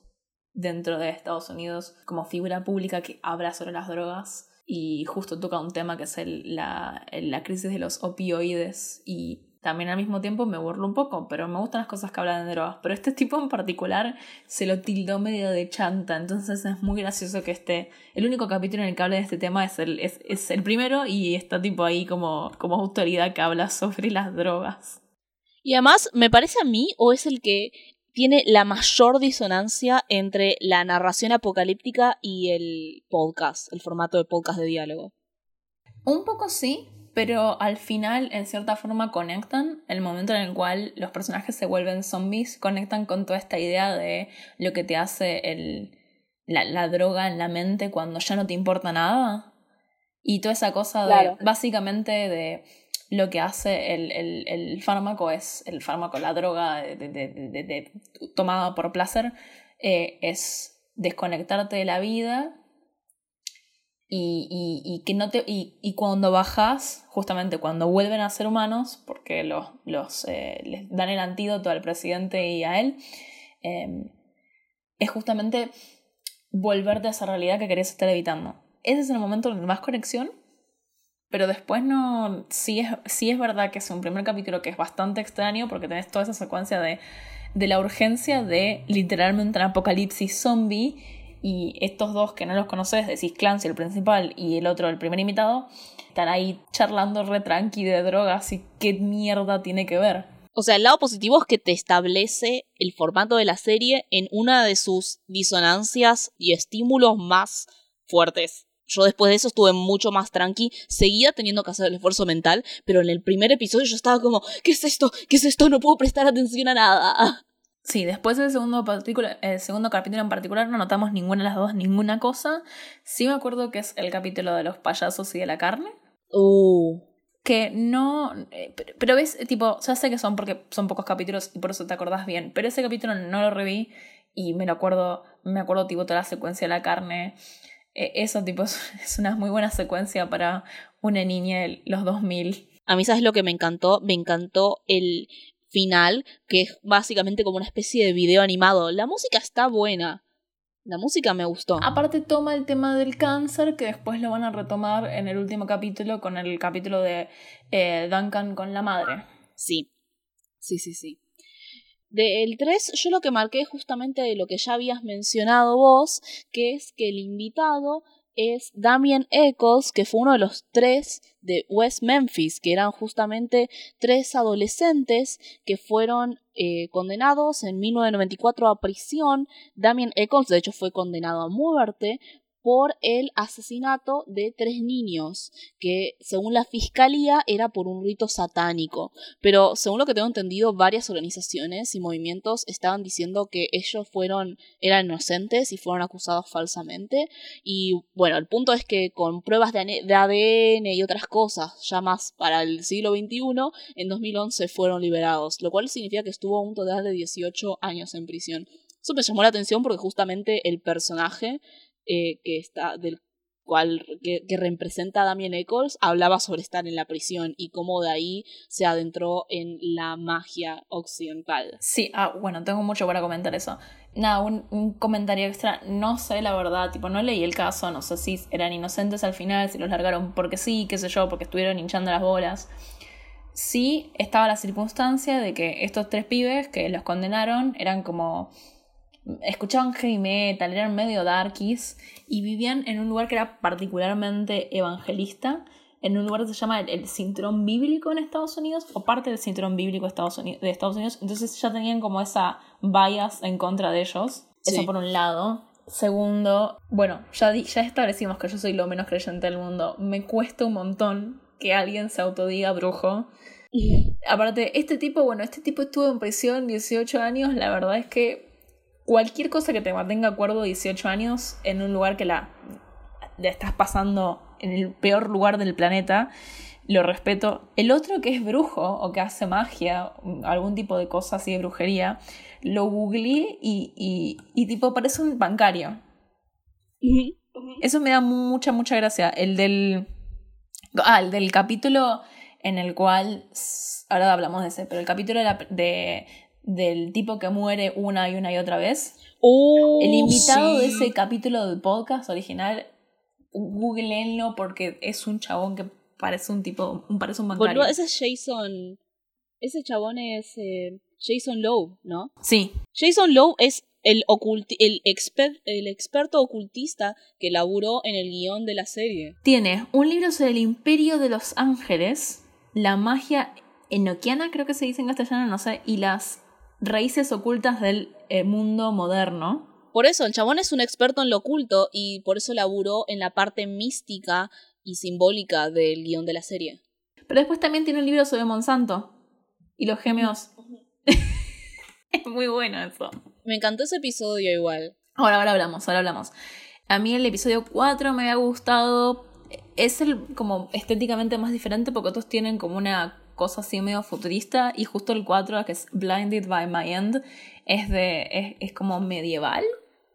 dentro de Estados Unidos como figura pública que habla sobre las drogas y justo toca un tema que es la, la crisis de los opioides y también al mismo tiempo me burlo un poco, pero me gustan las cosas que hablan de drogas. Pero este tipo en particular se lo tildó medio de chanta, entonces es muy gracioso que esté. El único capítulo en el que habla de este tema es el, es, es el primero y está tipo ahí como, como autoridad que habla sobre las drogas. Y además, me parece a mí, o es el que tiene la mayor disonancia entre la narración apocalíptica y el podcast, el formato de podcast de diálogo. Un poco sí, pero al final en cierta forma conectan el momento en el cual los personajes se vuelven zombies, conectan con toda esta idea de lo que te hace el, la, droga en la mente cuando ya no te importa nada. Y toda esa cosa de básicamente de lo que hace el, el, el, fármaco es el fármaco, la droga de, de, de, tomada por placer, eh, es desconectarte de la vida y, y, que no te, y, y, cuando bajas, justamente cuando vuelven a ser humanos, porque los, los eh, les dan el antídoto al presidente y a él, em, es justamente volverte a esa realidad que querés estar evitando. Ese es el momento de más conexión, pero después no. Sí es, sí es verdad que es un primer capítulo que es bastante extraño porque tenés toda esa secuencia de, de la urgencia de literalmente un apocalipsis zombie y estos dos que no los conoces, decís Clancy, el principal, y el otro, el primer invitado, están ahí charlando re tranqui de drogas y qué mierda tiene que ver. O sea, el lado positivo es que te establece el formato de la serie en una de sus disonancias y estímulos más fuertes. Yo después de eso estuve mucho más tranqui, seguía teniendo que hacer el esfuerzo mental, pero en el primer episodio yo estaba como, ¿qué es esto? ¿Qué es esto? No puedo prestar atención a nada. Sí, después del segundo, el segundo capítulo en particular no notamos ninguna de las dos, ninguna cosa. Sí me acuerdo que es el capítulo de los payasos y de la carne. Uh. Que no. eh, pero, pero ves, tipo, ya sé que son porque son pocos capítulos y por eso te acordás bien. Pero ese capítulo no lo reví y me lo acuerdo. Me acuerdo, tipo, toda la secuencia de la carne. Eh, eso, tipo, es es una muy buena secuencia para una niña de los 2000. A mí, ¿sabes lo que me encantó? Me encantó el final, que es básicamente como una especie de video animado. La música está buena. La música me gustó. Aparte toma el tema del cáncer, que después lo van a retomar en el último capítulo, con el capítulo de eh, Duncan con la madre. Sí. Sí, sí, sí. Del 3, yo lo que marqué es justamente lo que ya habías mencionado vos, que es que el invitado es Damien Eccles, que fue uno de los tres de West Memphis, que eran justamente tres adolescentes que fueron eh, condenados en 1994 a prisión. Damien Eccles, de hecho, fue condenado a muerte por el asesinato de tres niños, que según la fiscalía era por un rito satánico. Pero según lo que tengo entendido, varias organizaciones y movimientos estaban diciendo que ellos fueron, eran inocentes y fueron acusados falsamente. Y bueno, el punto es que con pruebas de, ADN y otras cosas, ya más para el siglo XXI, en 2011 fueron liberados, lo cual significa que estuvo un total de 18 años en prisión. Eso me llamó la atención porque justamente el personaje eh, que está del cual que, que representa a Damien Eccles hablaba sobre estar en la prisión y cómo de ahí se adentró en la magia occidental. Sí, ah, bueno, tengo mucho para comentar eso. Nada, un, un comentario extra. No sé la verdad, tipo, no leí el caso, no sé si eran inocentes al final, si los largaron porque sí, qué sé yo, porque estuvieron hinchando las bolas. Sí, estaba la circunstancia de que estos tres pibes que los condenaron eran como. Escuchaban heavy metal, eran medio darkies y vivían en un lugar que era particularmente evangelista en un lugar que se llama el, el cinturón bíblico en Estados Unidos o parte del cinturón bíblico de Estados Unidos, de Estados Unidos. Entonces ya tenían como esa bias en contra de ellos. Sí. Eso por un lado. Segundo, bueno, ya, di- ya establecimos que yo soy lo menos creyente del mundo. Me cuesta un montón que alguien se autodiga brujo. Aparte, este tipo, bueno, este tipo estuvo en prisión 18 años. La verdad es que cualquier cosa que te mantenga acuerdo 18 años en un lugar que la, la estás pasando en el peor lugar del planeta, lo respeto. El otro que es brujo o que hace magia, algún tipo de cosa así de brujería, lo googleé y, y, tipo parece un bancario. Eso me da mucha, mucha gracia. El del. Ah, el del capítulo en el cual. Ahora hablamos de ese, pero el capítulo de, la- de- del tipo que muere una y una y otra vez. Oh, El invitado de ese capítulo del podcast original, googleenlo porque es un chabón que parece un tipo, un- parece un bancario. Boludo, ese es Jason. Ese chabón es eh, Jason Lowe, ¿no? Sí, Jason Lowe es el, oculti el, exper el experto ocultista que laburó en el guion de la serie. tiene un libro sobre el imperio de los ángeles, la magia enoquiana, creo que se dice en castellano, no sé, y las raíces ocultas del eh, mundo moderno. Por eso, el chabón es un experto en lo oculto y por eso laburó en la parte mística y simbólica del guion de la serie. Pero después también tiene un libro sobre Monsanto y los gemeos. es muy bueno eso. Me encantó ese episodio igual. Ahora, ahora hablamos, ahora hablamos. A mí el episodio 4 me había gustado. Es el como estéticamente más diferente porque otros tienen como una cosa así medio futurista y justo el 4 que es Blinded by My End es de es, es como medieval.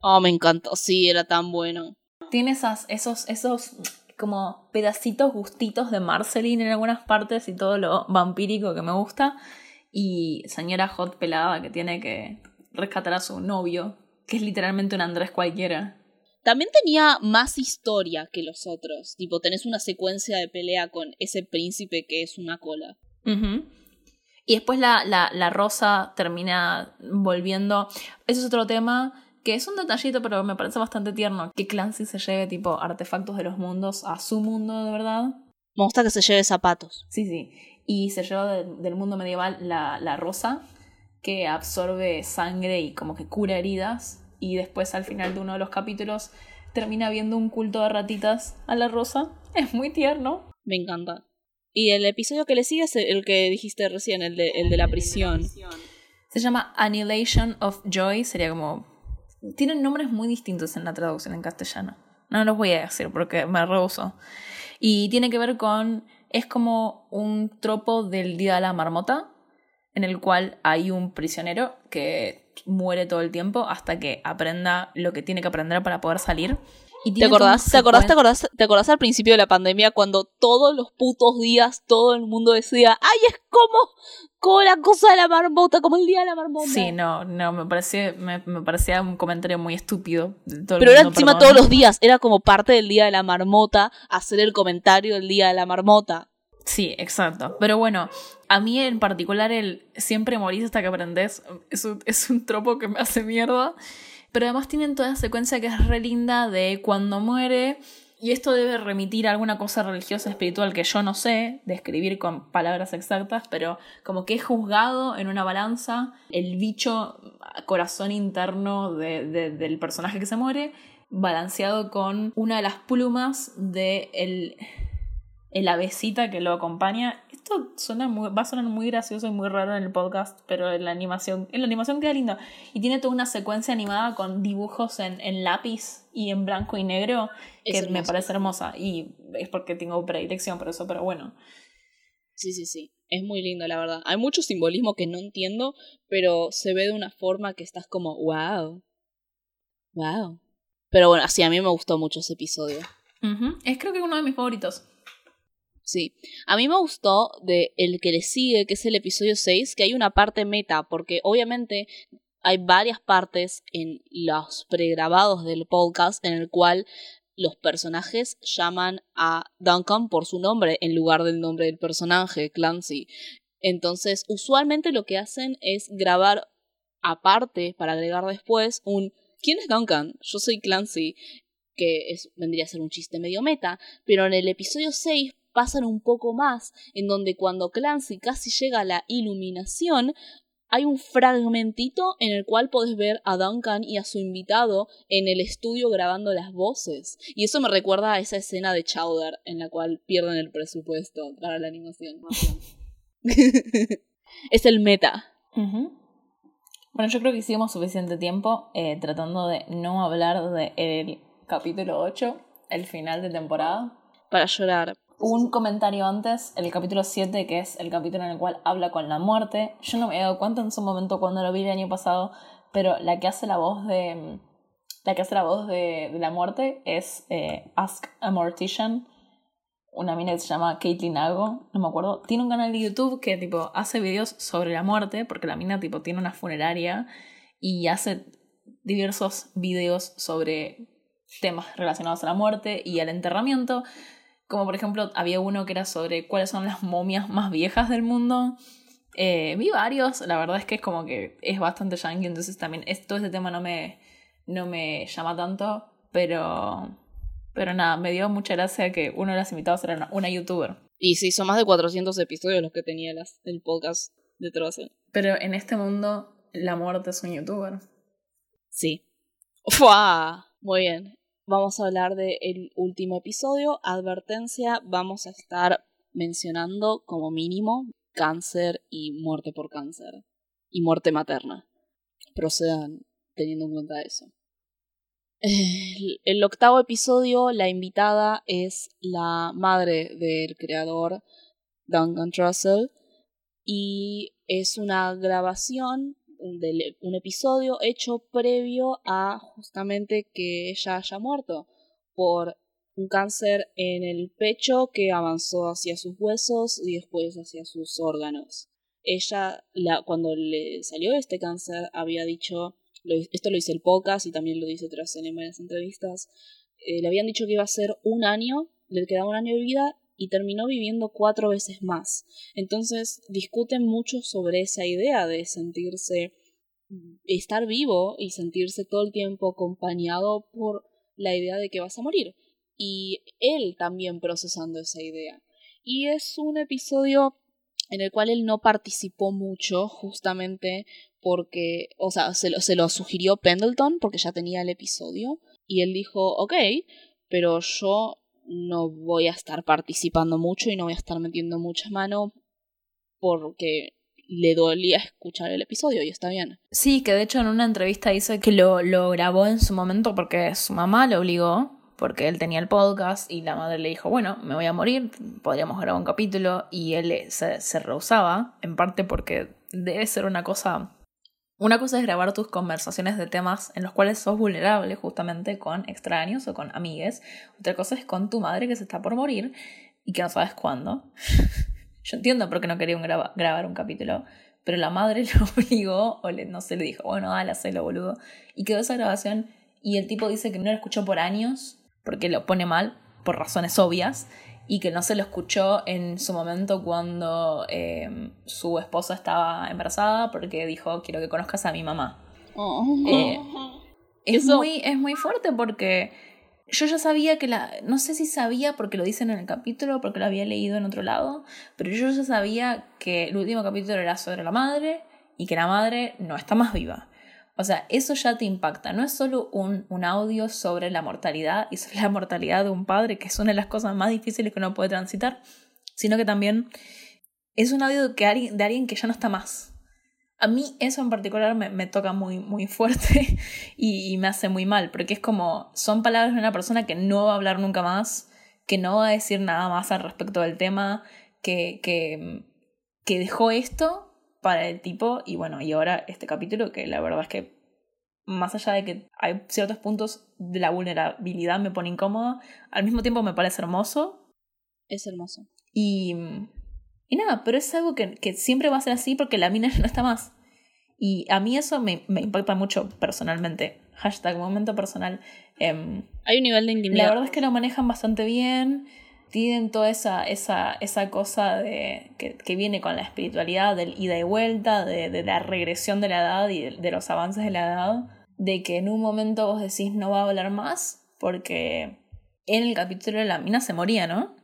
Oh, me encantó. Sí, era tan bueno. Tiene esas, esos, esos como pedacitos gustitos de Marceline en algunas partes y todo lo vampírico que me gusta. Y señora Hot pelada que tiene que rescatar a su novio, que es literalmente un Andrés cualquiera. También tenía más historia que los otros. Tipo, tenés una secuencia de pelea con ese príncipe que es una cola. Ujú. Y después la, la, la rosa termina volviendo. Eso es otro tema que es un detallito, pero me parece bastante tierno. Que Clancy se lleve tipo artefactos de los mundos a su mundo de verdad. Me gusta que se lleve zapatos. Sí, sí. Y se llevó de- del mundo medieval la, la rosa, que absorbe sangre y como que cura heridas. Y después al final de uno de los capítulos termina viendo un culto de ratitas a la rosa. Es muy tierno. Me encanta. Y el episodio que le sigue es el que dijiste recién, el de, el de la prisión. Se llama Annihilation of Joy. Sería como. Tienen nombres muy distintos en la traducción en castellano. No los voy a decir porque me rehuso. Y tiene que ver con. Es como un tropo del Día de la Marmota, en el cual hay un prisionero que muere todo el tiempo hasta que aprenda lo que tiene que aprender para poder salir. Y ¿Te acordás, ¿Te acordás, te acordás, te acordás al principio de la pandemia cuando todos los putos días todo el mundo decía, ay, es como, como la cosa de la marmota, como el día de la marmota? Sí, no, no, me parecía, me, me parecía un comentario muy estúpido. el Pero era encima perdón. todos los días, era como parte del día de la marmota hacer el comentario del día de la marmota. Sí, exacto. Pero bueno, a mí en particular el siempre morís hasta que aprendes es un, es un tropo que me hace mierda. Pero además tienen toda la secuencia que es re linda de cuando muere. Y esto debe remitir a alguna cosa religiosa, espiritual que yo no sé describir con palabras exactas, pero como que es juzgado en una balanza el bicho corazón interno de- de- del personaje que se muere, balanceado con una de las plumas de el, el avecita que lo acompaña. Esto suena muy, va a sonar muy gracioso y muy raro en el podcast, pero en la animación, en la animación queda lindo. Y tiene toda una secuencia animada con dibujos en, en lápiz y en blanco y negro Es que me parece hermosa. Y es porque tengo predilección por eso, pero bueno. Sí, sí, sí. Es muy lindo, la verdad. Hay mucho simbolismo que no entiendo, pero se ve de una forma que estás como, wow. Wow. Pero bueno, sí, a mí me gustó mucho ese episodio. Es creo que uno de mis favoritos. Sí. A mí me gustó de el que le sigue, que es el episodio 6, que hay una parte meta, porque obviamente hay varias partes en los pregrabados del podcast en el cual los personajes llaman a Duncan por su nombre en lugar del nombre del personaje, Clancy. Entonces, usualmente lo que hacen es grabar aparte para agregar después un ¿Quién es Duncan? Yo soy Clancy, que vendría a ser un chiste medio meta, pero en el episodio 6 pasan un poco más, en donde cuando Clancy casi llega a la iluminación, hay un fragmentito en el cual podés ver a Duncan y a su invitado en el estudio grabando las voces. Y eso me recuerda a esa escena de Chowder en la cual pierden el presupuesto para la animación. es el meta. Bueno, yo creo que hicimos suficiente tiempo eh, tratando de no hablar del capítulo 8, el final de temporada. Para llorar. Un comentario antes, el capítulo 7, que es el capítulo en el cual habla con la muerte. Yo no me he dado cuenta en su momento cuando lo vi el año pasado, pero la que hace la voz de. La que hace la voz de, de la muerte es eh, Ask a Mortician, una mina que se llama Caitlyn Ago, no me acuerdo. Tiene un canal de YouTube que tipo hace videos sobre la muerte, porque la mina tipo tiene una funeraria y hace diversos videos sobre temas relacionados a la muerte y al enterramiento. Como por ejemplo, había uno que era sobre cuáles son las momias más viejas del mundo. Eh, vi varios, la verdad es que es como que es bastante yankee, entonces también es, todo ese tema no me, no me llama tanto, pero, pero nada, me dio mucha gracia que uno de los invitados era una, una youtuber. Y sí, son más de 400 episodios los que tenía las, el podcast de Trozen. Pero en este mundo, la muerte es un youtuber. Sí. ¡Fua! Muy bien. Vamos a hablar del último episodio. Advertencia, vamos a estar mencionando como mínimo cáncer y muerte por cáncer. Y muerte materna. Procedan teniendo en cuenta eso. El, el octavo episodio, la invitada es la madre del creador, Duncan Trussell, y es una grabación un, episodio hecho previo a justamente que ella haya muerto por un cáncer en el pecho que avanzó hacia sus huesos y después hacia sus órganos. Ella, la, cuando le salió este cáncer, había dicho, esto lo dice el podcast y también lo dice tras en varias entrevistas, eh, le habían dicho que iba a ser un año, le quedaba un año de vida y terminó viviendo cuatro veces más. Entonces discuten mucho sobre esa idea de sentirse, estar vivo y sentirse todo el tiempo acompañado por la idea de que vas a morir. Y él también procesando esa idea. Y es un episodio en el cual él no participó mucho, justamente porque, o sea, se lo, se lo sugirió Pendleton porque ya tenía el episodio, Y él dijo, ok, pero yo no voy a estar participando mucho y no voy a estar metiendo mucha mano porque le dolía escuchar el episodio y está bien. Sí, que de hecho en una entrevista dice que lo, lo grabó en su momento porque su mamá lo obligó, porque él tenía el podcast y la madre le dijo, bueno, me voy a morir, podríamos grabar un capítulo y él se, se rehusaba, en parte porque debe ser una cosa... Una cosa es grabar tus conversaciones de temas en los cuales sos vulnerable justamente con extraños o con amigues. Otra cosa es con tu madre que se está por morir y que no sabes cuándo. Yo entiendo por qué no quería grabar un capítulo, pero la madre lo obligó o le, no se le dijo, bueno, dale, hacelo, boludo. Y quedó esa grabación y el tipo dice que no la escuchó por años porque lo pone mal, por razones obvias, y que no se lo escuchó en su momento cuando eh, su esposa estaba embarazada porque dijo, quiero que conozcas a mi mamá. Oh. Eh, es, muy, es muy fuerte porque yo ya sabía que la, no sé si sabía porque lo dicen en el capítulo, porque lo había leído en otro lado, pero yo ya sabía que el último capítulo era sobre la madre y que la madre no está más viva. O sea, eso ya te impacta. No es solo un, un, audio sobre la mortalidad y sobre la mortalidad de un padre, que es una de las cosas más difíciles que uno puede transitar, sino que también es un audio que de alguien que ya no está más. A mí eso en particular me, me toca muy, muy fuerte y, y, me hace muy mal, porque es como, son palabras de una persona que no va a hablar nunca más, que no va a decir nada más al respecto del tema, que, que, que dejó esto para el tipo y bueno, y ahora este capítulo que la verdad es que más allá de que hay ciertos puntos de la vulnerabilidad me pone incómoda, al mismo tiempo me parece hermoso. Es hermoso. Y, y nada, pero es algo que, que siempre va a ser así porque la mina ya no está más. Y a mí eso me, me impacta mucho personalmente. Hashtag momento personal. Eh, Hay un nivel de intimidad. La verdad es que lo manejan bastante bien tienen toda esa, esa, esa cosa de, que, que, viene con la espiritualidad del ida y vuelta, de, de la regresión de la edad y de, de, los avances de la edad, de que en un momento vos decís no va a hablar más, porque en el capítulo de la mina se moría, ¿no?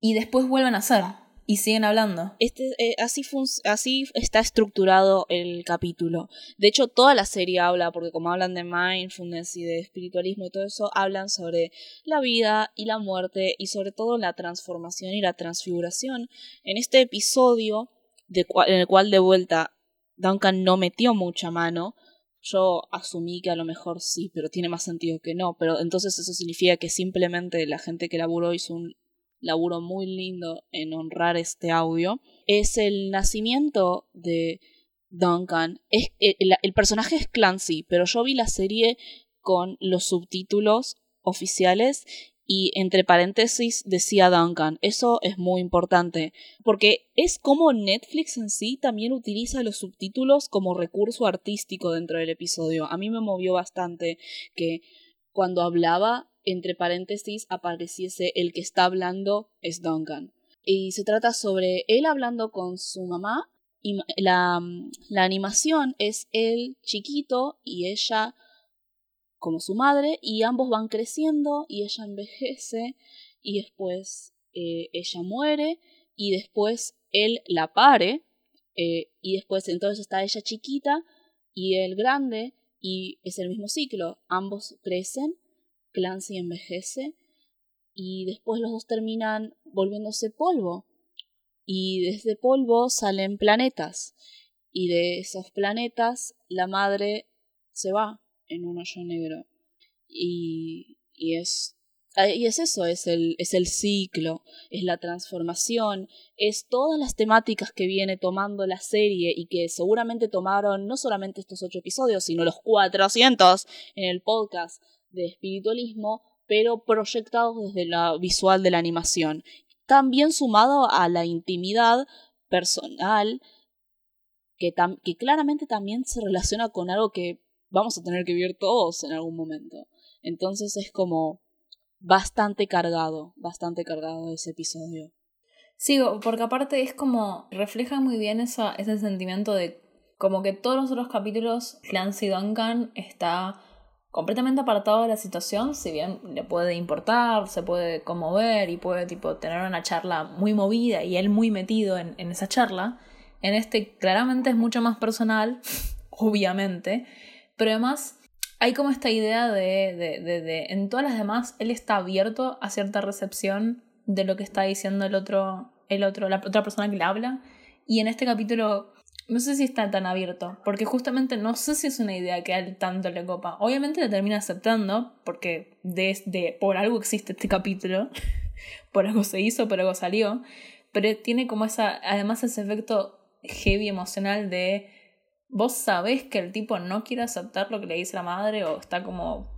Y después vuelven a hacer. Y siguen hablando. Este, eh, así, así está estructurado el capítulo. De hecho, toda la serie habla, porque como hablan de mindfulness y de espiritualismo y todo eso, hablan sobre la vida y la muerte y sobre todo la transformación y la transfiguración. En este episodio, de en el cual de vuelta Duncan no metió mucha mano, yo asumí que a lo mejor sí, pero tiene más sentido que no. Pero entonces eso significa que simplemente la gente que laburó hizo un laburo muy lindo en honrar este audio, es el nacimiento de Duncan. Es, eh, el, el, personaje es Clancy, pero yo vi la serie con los subtítulos oficiales y entre paréntesis decía Duncan. Eso es muy importante, porque es como Netflix en sí también utiliza los subtítulos como recurso artístico dentro del episodio. A mí me movió bastante que cuando hablaba entre paréntesis apareciese el que está hablando es Duncan. Y se trata sobre él hablando con su mamá y la, la animación es él chiquito y ella como su madre y ambos van creciendo y ella envejece y después eh, ella muere y después él la pare eh, y después entonces está ella chiquita y él grande y es el mismo ciclo, ambos crecen Clancy envejece y después los dos terminan volviéndose polvo. Y desde polvo salen planetas. Y de esos planetas la madre se va en un hoyo negro. Y, y es y es eso, es el, es el ciclo, es la transformación, es todas las temáticas que viene tomando la serie y que seguramente tomaron no solamente estos ocho episodios, sino los 400 en el podcast de espiritualismo, pero proyectados desde la visual de la animación. También sumado a la intimidad personal, que, que claramente también se relaciona con algo que vamos a tener que vivir todos en algún momento. Entonces es como bastante cargado, bastante cargado ese episodio. Sí, porque aparte es como refleja muy bien esa, ese sentimiento de como que todos los otros capítulos Clancy Duncan está completamente apartado de la situación, si bien le puede importar, se puede conmover y puede tipo tener una charla muy movida y él muy metido en, en esa charla, en este claramente es mucho más personal, obviamente, pero además hay como esta idea de, de, de, de, en todas las demás, él está abierto a cierta recepción de lo que está diciendo el otro, el otro, la otra persona que le habla. Y en este capítulo, no sé si está tan abierto, porque justamente no sé si es una idea que a él tanto le copa. Obviamente le termina aceptando, porque desde, por algo existe este capítulo, por algo se hizo, por algo salió, pero tiene como esa, además ese efecto heavy emocional de vos sabés que el tipo no quiere aceptar lo que le dice la madre o está como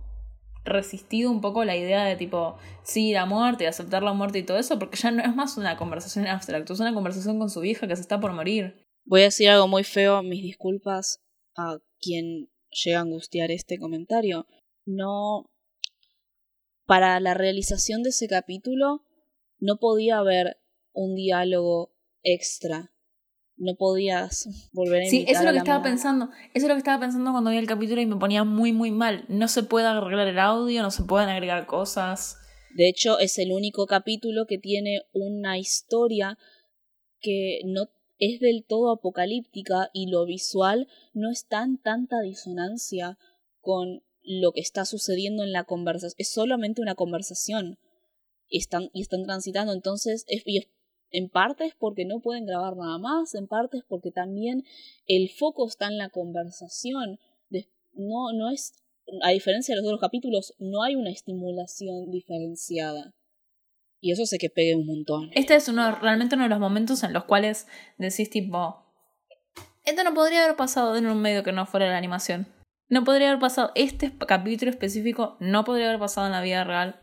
resistido un poco la idea de tipo, sí, la muerte aceptar la muerte y todo eso, porque ya no es más una conversación abstracta, es una conversación con su hija que se está por morir. Voy a decir algo muy feo, mis disculpas a quien llega a angustiar este comentario. No. Para la realización de ese capítulo, no podía haber un diálogo extra no podías volver a Sí, eso es lo que estaba pensando. Eso es lo que estaba pensando cuando vi el capítulo y me ponía muy, muy mal. No se puede arreglar el audio, no se pueden agregar cosas. De hecho, es el único capítulo que tiene una historia que no es del todo apocalíptica y lo visual no está en tanta disonancia con lo que está sucediendo en la conversación. Es solamente una conversación. Y están, y están transitando. Entonces, es, en parte es porque no pueden grabar nada más, en parte es porque también el foco está en la conversación. No, no es, a diferencia de los otros capítulos, no hay una estimulación diferenciada. Y eso sé que pegue un montón. Este es uno, realmente uno de los momentos en los cuales decís tipo, esto no podría haber pasado en un medio que no fuera la animación. No podría haber pasado, este capítulo específico no podría haber pasado en la vida real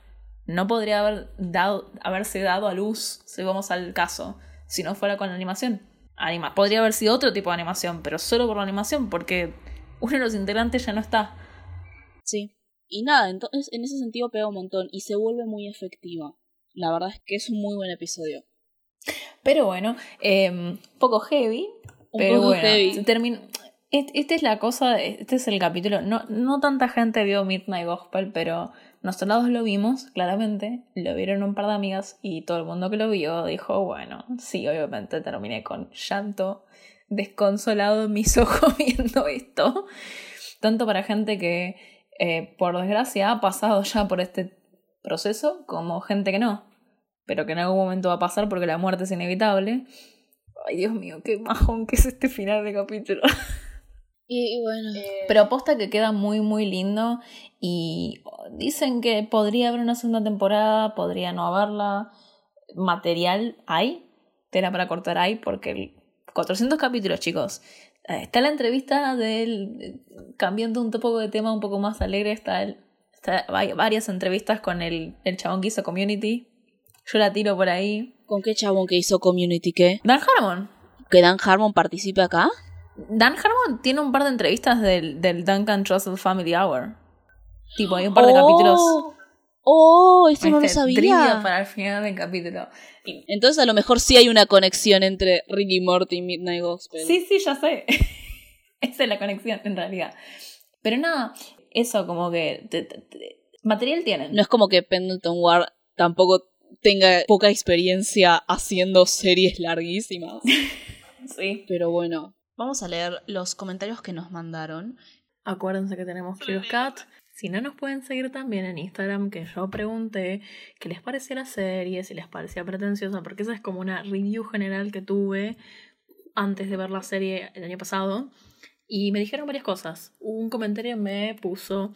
no podría haber dado, haberse dado a luz, si vamos al caso, si no fuera con la animación. Anima podría haber sido otro tipo de animación, pero solo por la animación, porque uno de los integrantes ya no está. Sí. Y nada, entonces en ese sentido pega un montón y se vuelve muy efectiva. La verdad es que es un muy buen episodio. Pero bueno, eh, poco heavy. pero bueno, heavy. Esta es la cosa, este es el capítulo. No, no tanta gente vio Midnight Gospel, pero nosotros lo vimos, claramente. Lo vieron un par de amigas y todo el mundo que lo vio dijo, bueno, sí, obviamente terminé con llanto desconsolado en mis ojos viendo esto. Tanto para gente que, eh, por desgracia, ha pasado ya por este proceso, como gente que no. Pero que en algún momento va a pasar porque la muerte es inevitable. Ay, Dios mío, qué majón que es este final de capítulo. Y, bueno. Eh, pero aposta que queda muy, muy lindo. Y dicen que podría haber una segunda temporada, podría no haberla. Material hay, tela para cortar hay, porque 400 capítulos, chicos. Eh, está la entrevista del. Cambiando un poco de tema un poco más alegre, está, el, hay varias entrevistas con el, el chabón que hizo Community. Yo la tiro por ahí. ¿Con qué chabón que hizo Community qué? Dan Harmon. ¿Que Dan Harmon participe acá? Dan Harmon tiene un par de entrevistas del, del Duncan Trussell Family Hour. Tipo, hay un par de capítulos. Oh, eso no lo este, sabía. para el final del capítulo. Entonces a lo mejor sí hay una conexión entre Ricky Morty y Midnight Gospel. Sí, sí, ya sé. Esa es la conexión en realidad. Pero nada, eso como que material tienen. No es como que Pendleton Ward tampoco tenga poca experiencia haciendo series larguísimas. sí. Pero bueno, Vamos a leer los comentarios que nos mandaron. Acuérdense que tenemos Cat. Si no nos pueden seguir también en Instagram, que yo pregunté qué les parecía la serie, si les parecía pretenciosa, porque esa es como una review general que tuve antes de ver la serie el año pasado. Y me dijeron varias cosas. Un comentario me puso,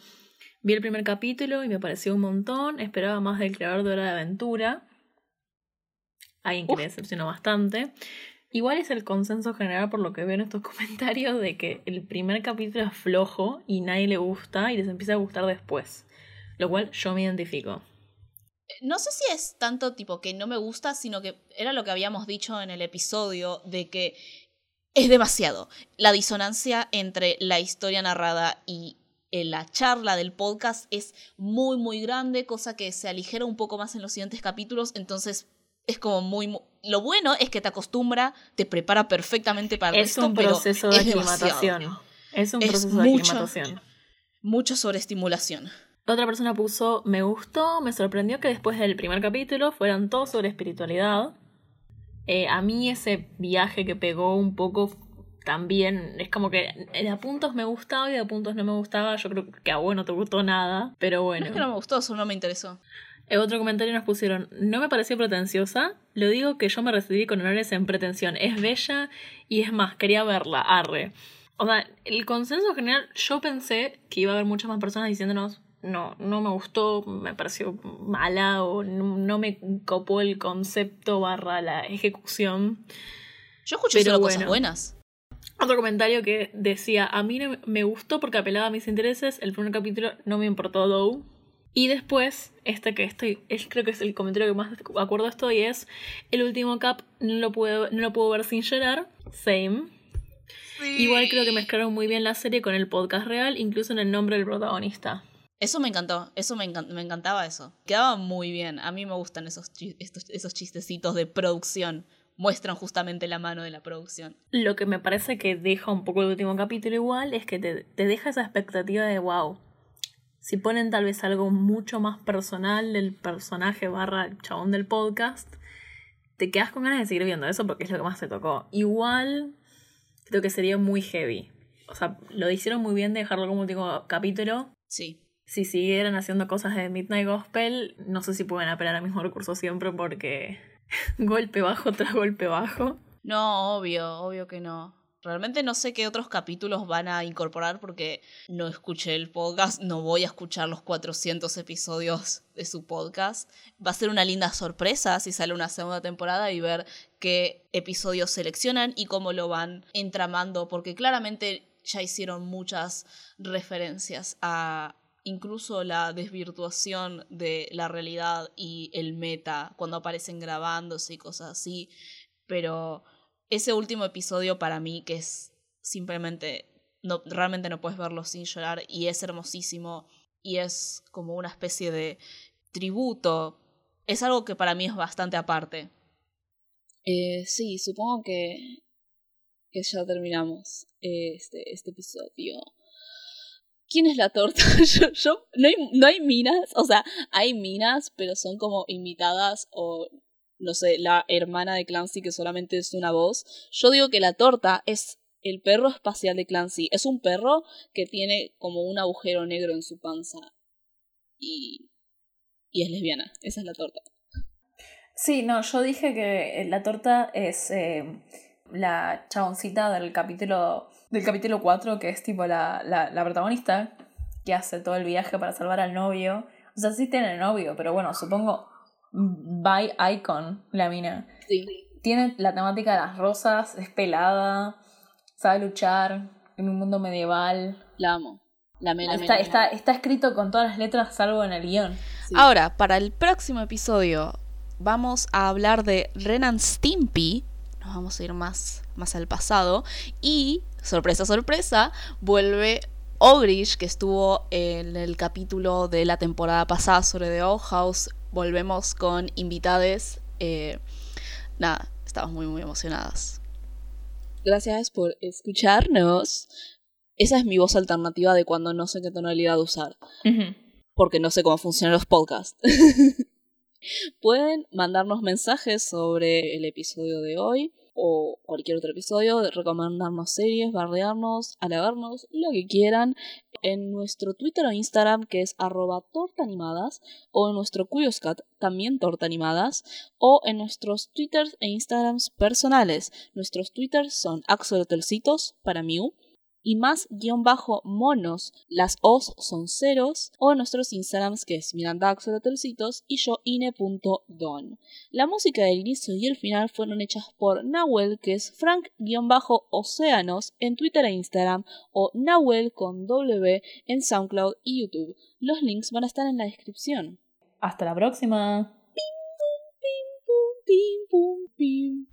vi el primer capítulo y me pareció un montón, esperaba más del creador de Hora de Aventura. Alguien que me decepcionó bastante. Igual es el consenso general por lo que veo en estos comentarios de que el primer capítulo es flojo y nadie le gusta y les empieza a gustar después. Lo cual yo me identifico. No sé si es tanto tipo que no me gusta, sino que era lo que habíamos dicho en el episodio de que es demasiado. La disonancia entre la historia narrada y eh, la charla del podcast es muy muy grande, cosa que se aligera un poco más en los siguientes capítulos, entonces es como muy, Lo bueno es que te acostumbra, te prepara perfectamente para es un proceso de aclimatación. Es un proceso de aclimatación. Mucho sobreestimulación. Otra persona puso, me gustó, me sorprendió que después del primer capítulo fueran todos sobre espiritualidad. Eh, a mí ese viaje que pegó un poco también es como que de a puntos me gustaba y de a puntos no me gustaba. Yo creo que a vos no te gustó nada, pero bueno. No es que no me gustó, solo no me interesó. En otro comentario nos pusieron, no me pareció pretenciosa, lo digo que yo me recibí con honores en pretensión, es bella y es más, quería verla, arre. O sea, el consenso general, yo pensé que iba a haber muchas más personas diciéndonos, no, no me gustó, me pareció mala o no, me copó el concepto barra la ejecución. Yo escuché solo cosas buenas. Otro comentario que decía, a mí me gustó porque apelaba a mis intereses, el primer capítulo no me importó Dow. Y después, este que estoy, es, creo que es el comentario que más acuerdo estoy, es el último cap no lo puedo, no lo puedo ver sin llorar. Same. Igual creo que mezclaron muy bien la serie con el podcast real, incluso en el nombre del protagonista. Eso me encantó, eso me, me encantaba eso. Quedaba muy bien. A mí me gustan esos, estos, esos chistecitos de producción. Muestran justamente la mano de la producción. Lo que me parece que deja un poco el último capítulo igual es que te, te deja esa expectativa de wow, si ponen tal vez algo mucho más personal del personaje barra el chabón del podcast, te quedas con ganas de seguir viendo eso porque es lo que más te tocó. Igual creo que sería muy heavy. O sea, lo hicieron muy bien de dejarlo como último capítulo. Sí. Si siguieran haciendo cosas de Midnight Gospel, no sé si pueden apelar al mismo recurso siempre porque golpe bajo tras golpe bajo. No, obvio, obvio que no. Realmente no sé qué otros capítulos van a incorporar porque no escuché el podcast, no voy a escuchar los 400 episodios de su podcast. Va a ser una linda sorpresa si sale una segunda temporada y ver qué episodios seleccionan y cómo lo van entramando, porque claramente ya hicieron muchas referencias a incluso la desvirtuación de la realidad y el meta cuando aparecen grabándose y cosas así, pero ese último episodio para mí, que es simplemente, no, realmente no puedes verlo sin llorar y es hermosísimo y es como una especie de tributo, es algo que para mí es bastante aparte. Eh, sí, supongo que, que ya terminamos este, este episodio. ¿Quién es la torta? yo, yo no, hay, no hay minas, o sea, hay minas, pero son como imitadas o no sé, la hermana de Clancy que solamente es una voz. Yo digo que la torta es el perro espacial de Clancy. Es un perro que tiene como un agujero negro en su panza. Y, y es lesbiana. Esa es la torta. Sí, no, yo dije que la torta es eh, la chaboncita del capítulo del capítulo 4, que es tipo la, la, la protagonista, que hace todo el viaje para salvar al novio. O sea, sí tiene novio, pero bueno, supongo by icon, la mina. Sí. Tiene la temática de las rosas, es pelada, sabe luchar en un mundo medieval. La amo. La mena, está, está, está, escrito con todas las letras salvo en el guion. Ahora, para el próximo episodio vamos a hablar de Renan Stimpy. Nos vamos a ir más, más al pasado. Y, sorpresa, sorpresa, vuelve Ogrish, que estuvo en el capítulo de la temporada pasada sobre The Old House volvemos con invitades. Eh, nada, estamos muy, muy emocionadas. Gracias por escucharnos. Esa es mi voz alternativa de cuando no sé qué tonalidad usar. Porque no sé cómo funcionan los podcasts. Pueden mandarnos mensajes sobre el episodio de hoy o cualquier otro episodio, recomendarnos series, bardearnos, halagarnos, lo que quieran, en nuestro Twitter o Instagram que es arroba tortaanimadas, o en nuestro Curioscat también tortaanimadas, o en nuestros Twitters e Instagrams personales. Nuestros Twitters son axolotelcitos para Miu, y más guion bajo monos. Las O's son ceros o nuestros Instagrams que es mirandaxolotelcitos y yo ine.don. La música del inicio y el final fueron hechas por Nahuel que es frank-océanos en Twitter e Instagram o Nahuel con W en SoundCloud y YouTube. Los links van a estar en la descripción. Hasta la próxima. Pim, pim, pim,